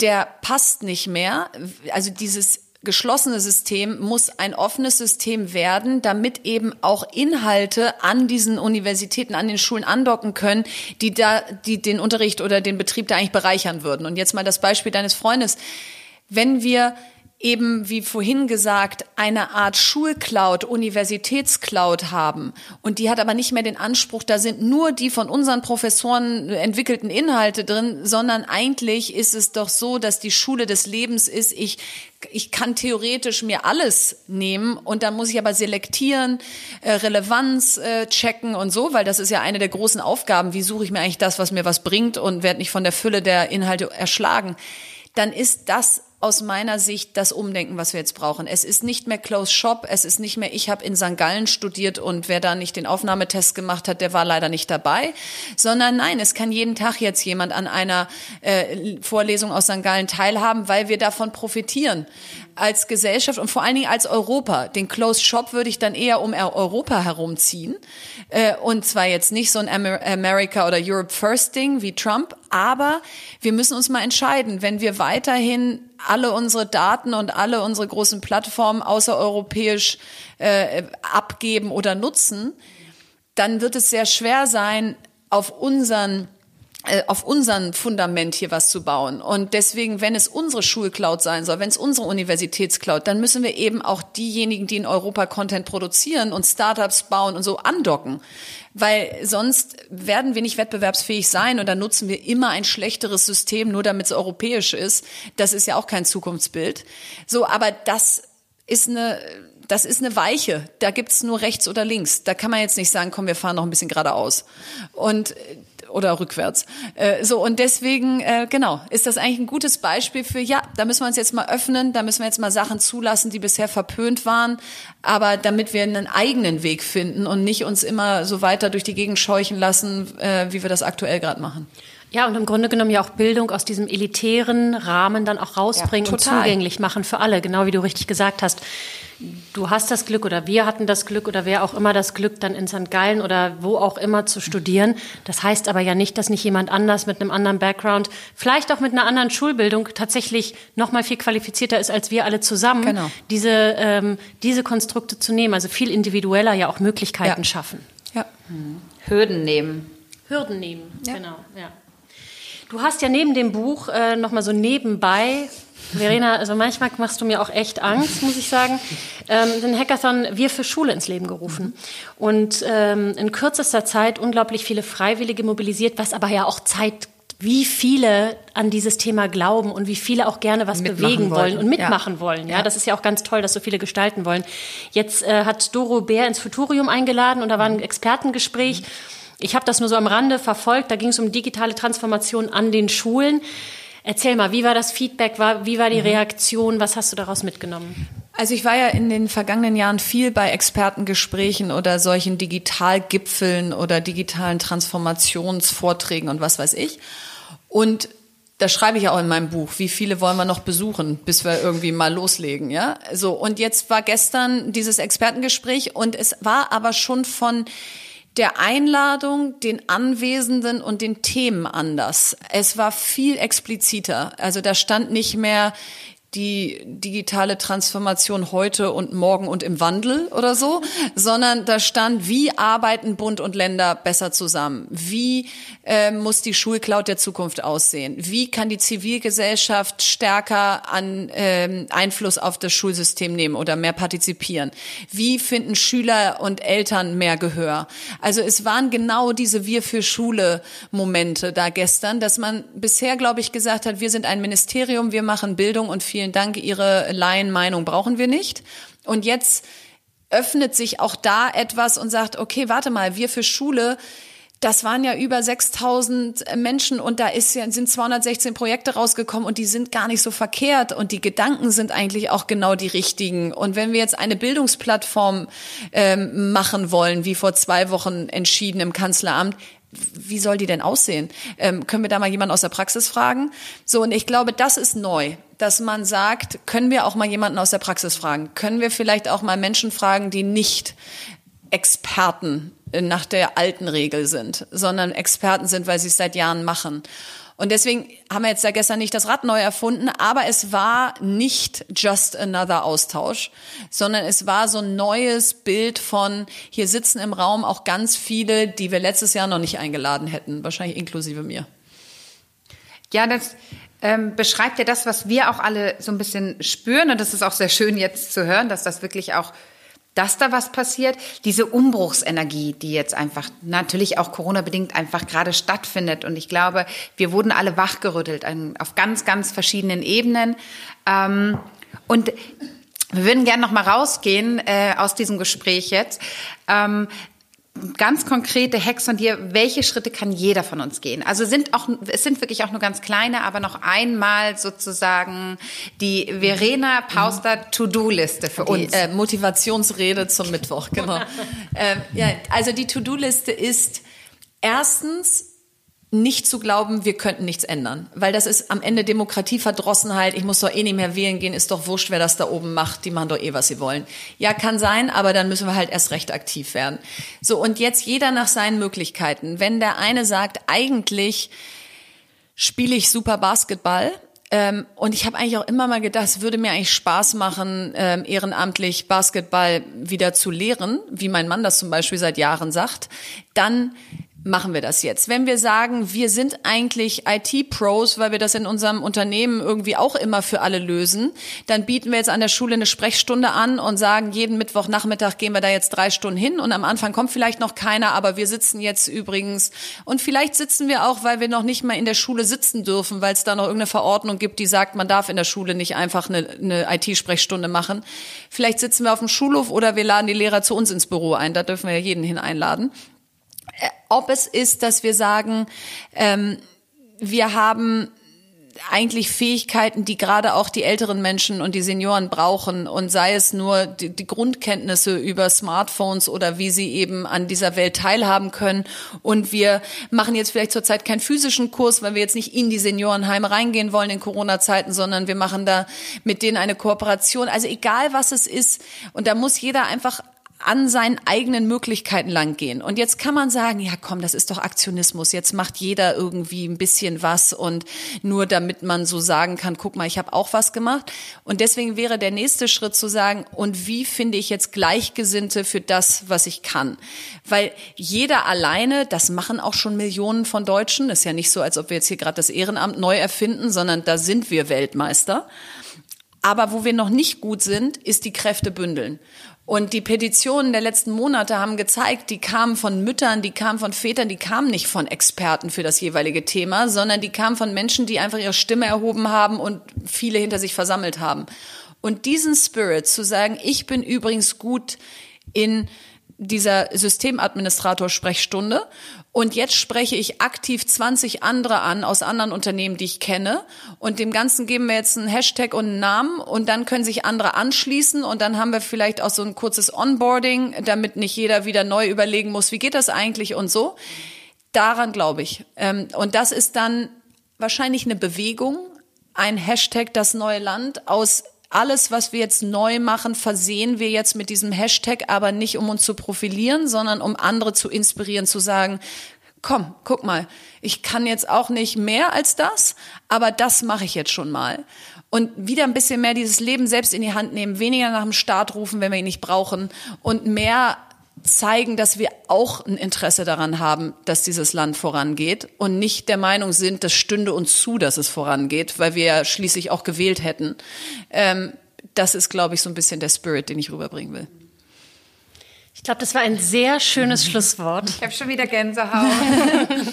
der passt nicht mehr. Also dieses geschlossene System muss ein offenes System werden, damit eben auch Inhalte an diesen Universitäten, an den Schulen andocken können, die da, die den Unterricht oder den Betrieb da eigentlich bereichern würden. Und jetzt mal das Beispiel deines Freundes. Wenn wir eben, wie vorhin gesagt, eine Art Schulcloud, Universitätscloud haben. Und die hat aber nicht mehr den Anspruch, da sind nur die von unseren Professoren entwickelten Inhalte drin, sondern eigentlich ist es doch so, dass die Schule des Lebens ist, ich ich kann theoretisch mir alles nehmen und dann muss ich aber selektieren, äh, Relevanz äh, checken und so, weil das ist ja eine der großen Aufgaben. Wie suche ich mir eigentlich das, was mir was bringt und werde nicht von der Fülle der Inhalte erschlagen? Dann ist das aus meiner Sicht das Umdenken, was wir jetzt brauchen. Es ist nicht mehr Close Shop, es ist nicht mehr, ich habe in St. Gallen studiert und wer da nicht den Aufnahmetest gemacht hat, der war leider nicht dabei, sondern nein, es kann jeden Tag jetzt jemand an einer äh, Vorlesung aus St. Gallen teilhaben, weil wir davon profitieren als Gesellschaft und vor allen Dingen als Europa. Den Closed Shop würde ich dann eher um Europa herumziehen. Äh, und zwar jetzt nicht so ein America oder Europe First Ding wie Trump, aber wir müssen uns mal entscheiden, wenn wir weiterhin alle unsere Daten und alle unsere großen Plattformen außereuropäisch äh, abgeben oder nutzen, dann wird es sehr schwer sein, auf unseren äh, auf unseren Fundament hier was zu bauen. Und deswegen, wenn es unsere Schulcloud sein soll, wenn es unsere Universitätscloud, dann müssen wir eben auch diejenigen, die in Europa Content produzieren und Startups bauen und so andocken. Weil sonst werden wir nicht wettbewerbsfähig sein und dann nutzen wir immer ein schlechteres System, nur damit es europäisch ist. Das ist ja auch kein Zukunftsbild. So, aber das ist eine das ist eine Weiche. Da gibt's nur rechts oder links. Da kann man jetzt nicht sagen, komm, wir fahren noch ein bisschen geradeaus. Und oder rückwärts. Äh, so und deswegen äh, genau ist das eigentlich ein gutes Beispiel für ja, da müssen wir uns jetzt mal öffnen, da müssen wir jetzt mal Sachen zulassen, die bisher verpönt waren, aber damit wir einen eigenen Weg finden und nicht uns immer so weiter durch die Gegend scheuchen lassen, äh, wie wir das aktuell gerade machen. Ja, und im Grunde genommen ja auch Bildung aus diesem elitären Rahmen dann auch rausbringen ja, und zugänglich machen für alle, genau wie du richtig gesagt hast du hast das Glück oder wir hatten das Glück oder wer auch immer das Glück, dann in St. Gallen oder wo auch immer zu studieren. Das heißt aber ja nicht, dass nicht jemand anders mit einem anderen Background, vielleicht auch mit einer anderen Schulbildung tatsächlich noch mal viel qualifizierter ist als wir alle zusammen, genau. diese, ähm, diese Konstrukte zu nehmen. Also viel individueller ja auch Möglichkeiten ja. schaffen. Ja. Hürden nehmen. Hürden nehmen, ja. genau. Ja. Du hast ja neben dem Buch äh, noch mal so nebenbei Verena, also manchmal machst du mir auch echt Angst, muss ich sagen. Ähm, den Hackathon Wir für Schule ins Leben gerufen. Und ähm, in kürzester Zeit unglaublich viele Freiwillige mobilisiert, was aber ja auch zeigt, wie viele an dieses Thema glauben und wie viele auch gerne was mitmachen bewegen wollen und mitmachen ja. wollen. Ja, ja, das ist ja auch ganz toll, dass so viele gestalten wollen. Jetzt äh, hat Doro Bär ins Futurium eingeladen und da war ein Expertengespräch. Ich habe das nur so am Rande verfolgt. Da ging es um digitale Transformation an den Schulen. Erzähl mal, wie war das Feedback, wie war die mhm. Reaktion, was hast du daraus mitgenommen? Also ich war ja in den vergangenen Jahren viel bei Expertengesprächen oder solchen Digitalgipfeln oder digitalen Transformationsvorträgen und was weiß ich. Und da schreibe ich auch in meinem Buch, wie viele wollen wir noch besuchen, bis wir irgendwie mal loslegen, ja? So und jetzt war gestern dieses Expertengespräch und es war aber schon von der Einladung, den Anwesenden und den Themen anders. Es war viel expliziter. Also da stand nicht mehr die digitale Transformation heute und morgen und im Wandel oder so, sondern da stand, wie arbeiten Bund und Länder besser zusammen? Wie äh, muss die Schulcloud der Zukunft aussehen? Wie kann die Zivilgesellschaft stärker an ähm, Einfluss auf das Schulsystem nehmen oder mehr partizipieren? Wie finden Schüler und Eltern mehr Gehör? Also es waren genau diese Wir für Schule Momente da gestern, dass man bisher, glaube ich, gesagt hat, wir sind ein Ministerium, wir machen Bildung und vielen Dank, Ihre Laienmeinung brauchen wir nicht. Und jetzt öffnet sich auch da etwas und sagt, okay, warte mal, wir für Schule, das waren ja über 6000 Menschen und da ist sind 216 Projekte rausgekommen und die sind gar nicht so verkehrt und die Gedanken sind eigentlich auch genau die richtigen. Und wenn wir jetzt eine Bildungsplattform ähm, machen wollen, wie vor zwei Wochen entschieden im Kanzleramt, wie soll die denn aussehen? Ähm, können wir da mal jemanden aus der Praxis fragen? So, und ich glaube, das ist neu, dass man sagt, können wir auch mal jemanden aus der Praxis fragen? Können wir vielleicht auch mal Menschen fragen, die nicht Experten nach der alten Regel sind, sondern Experten sind, weil sie es seit Jahren machen? Und deswegen haben wir jetzt da gestern nicht das Rad neu erfunden, aber es war nicht just another Austausch, sondern es war so ein neues Bild von, hier sitzen im Raum auch ganz viele, die wir letztes Jahr noch nicht eingeladen hätten, wahrscheinlich inklusive mir. Ja, das ähm, beschreibt ja das, was wir auch alle so ein bisschen spüren. Und das ist auch sehr schön jetzt zu hören, dass das wirklich auch dass da was passiert. Diese Umbruchsenergie, die jetzt einfach natürlich auch Corona-bedingt einfach gerade stattfindet. Und ich glaube, wir wurden alle wachgerüttelt auf ganz, ganz verschiedenen Ebenen. Ähm, und wir würden gerne noch mal rausgehen äh, aus diesem Gespräch jetzt. Ähm, ganz konkrete Hacks von dir, welche Schritte kann jeder von uns gehen? Also sind auch, es sind wirklich auch nur ganz kleine, aber noch einmal sozusagen die Verena Pauster mhm. To-Do-Liste für die, uns. Äh, Motivationsrede zum Mittwoch, genau. äh, ja, also die To-Do-Liste ist erstens nicht zu glauben, wir könnten nichts ändern. Weil das ist am Ende Demokratieverdrossenheit. Ich muss doch eh nicht mehr wählen gehen, ist doch wurscht, wer das da oben macht. Die machen doch eh, was sie wollen. Ja, kann sein, aber dann müssen wir halt erst recht aktiv werden. So, und jetzt jeder nach seinen Möglichkeiten. Wenn der eine sagt, eigentlich spiele ich super Basketball, ähm, und ich habe eigentlich auch immer mal gedacht, es würde mir eigentlich Spaß machen, ähm, ehrenamtlich Basketball wieder zu lehren, wie mein Mann das zum Beispiel seit Jahren sagt. Dann machen wir das jetzt. Wenn wir sagen, wir sind eigentlich IT-Pros, weil wir das in unserem Unternehmen irgendwie auch immer für alle lösen, dann bieten wir jetzt an der Schule eine Sprechstunde an und sagen, jeden Mittwochnachmittag gehen wir da jetzt drei Stunden hin und am Anfang kommt vielleicht noch keiner, aber wir sitzen jetzt übrigens und vielleicht sitzen wir auch, weil wir noch nicht mal in der Schule sitzen dürfen, weil es da noch irgendeine Verordnung gibt, die sagt, man darf in der Schule nicht einfach eine, eine IT-Sprechstunde machen. Vielleicht sitzen wir auf dem Schulhof oder wir laden die Lehrer zu uns ins Büro ein, da dürfen wir ja jeden hin einladen. Ob es ist, dass wir sagen, ähm, wir haben eigentlich Fähigkeiten, die gerade auch die älteren Menschen und die Senioren brauchen und sei es nur die, die, Grundkenntnisse über Smartphones oder wie sie eben an dieser Welt teilhaben können. Und wir machen jetzt vielleicht zurzeit keinen physischen Kurs, weil wir jetzt nicht in die Seniorenheime reingehen wollen in Corona-Zeiten, sondern wir machen da mit denen eine Kooperation. Also egal was es ist. Und da muss jeder einfach an seinen eigenen Möglichkeiten lang gehen. Und jetzt kann man sagen, ja komm, das ist doch Aktionismus. Jetzt macht jeder irgendwie ein bisschen was und nur damit man so sagen kann, guck mal, ich habe auch was gemacht. Und deswegen wäre der nächste Schritt zu sagen, und wie finde ich jetzt Gleichgesinnte für das, was ich kann? Weil jeder alleine, das machen auch schon Millionen von Deutschen. Ist ja nicht so, als ob wir jetzt hier gerade das Ehrenamt neu erfinden, sondern da sind wir Weltmeister. Aber wo wir noch nicht gut sind, ist die Kräfte bündeln. Und die Petitionen der letzten Monate haben gezeigt, die kamen von Müttern, die kamen von Vätern, die kamen nicht von Experten für das jeweilige Thema, sondern die kamen von Menschen, die einfach ihre Stimme erhoben haben und viele hinter sich versammelt haben. Und diesen Spirit zu sagen, ich bin übrigens gut in dieser Systemadministrator-Sprechstunde und jetzt spreche ich aktiv 20 andere an aus anderen Unternehmen, die ich kenne. Und dem Ganzen geben wir jetzt einen Hashtag und einen Namen und dann können sich andere anschließen und dann haben wir vielleicht auch so ein kurzes Onboarding, damit nicht jeder wieder neu überlegen muss, wie geht das eigentlich und so. Daran glaube ich. Ähm, und das ist dann wahrscheinlich eine Bewegung, ein Hashtag das neue Land aus alles, was wir jetzt neu machen, versehen wir jetzt mit diesem Hashtag, aber nicht um uns zu profilieren, sondern um andere zu inspirieren, zu sagen, komm, guck mal, ich kann jetzt auch nicht mehr als das, aber das mache ich jetzt schon mal. Und wieder ein bisschen mehr dieses Leben selbst in die Hand nehmen, weniger nach dem Start rufen, wenn wir ihn nicht brauchen und mehr zeigen, dass wir auch ein Interesse daran haben, dass dieses Land vorangeht und nicht der Meinung sind, das stünde uns zu, dass es vorangeht, weil wir ja schließlich auch gewählt hätten. Ähm, das ist, glaube ich, so ein bisschen der Spirit, den ich rüberbringen will. Ich glaube, das war ein sehr schönes Schlusswort. Ich habe schon wieder Gänsehaut.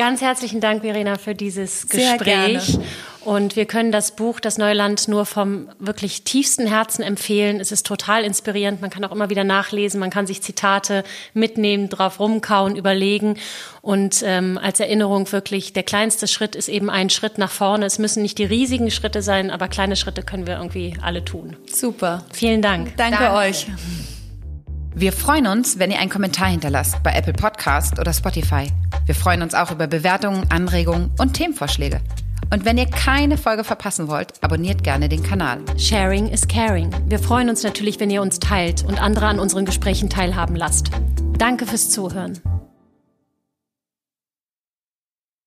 Ganz herzlichen Dank, Verena, für dieses Sehr Gespräch. gerne. Und wir können das Buch Das Neuland nur vom wirklich tiefsten Herzen empfehlen. Es ist total inspirierend. Man kann auch immer wieder nachlesen. Man kann sich Zitate mitnehmen, drauf rumkauen, überlegen. Und ähm, als Erinnerung wirklich, der kleinste Schritt ist eben ein Schritt nach vorne. Es müssen nicht die riesigen Schritte sein, aber kleine Schritte können wir irgendwie alle tun. Super. Vielen Dank. Danke, Danke. euch. Wir freuen uns, wenn ihr einen Kommentar hinterlasst bei Apple Podcast oder Spotify. Wir freuen uns auch über Bewertungen, Anregungen und Themenvorschläge. Und wenn ihr keine Folge verpassen wollt, abonniert gerne den Kanal. Sharing is caring. Wir freuen uns natürlich, wenn ihr uns teilt und andere an unseren Gesprächen teilhaben lasst. Danke fürs Zuhören.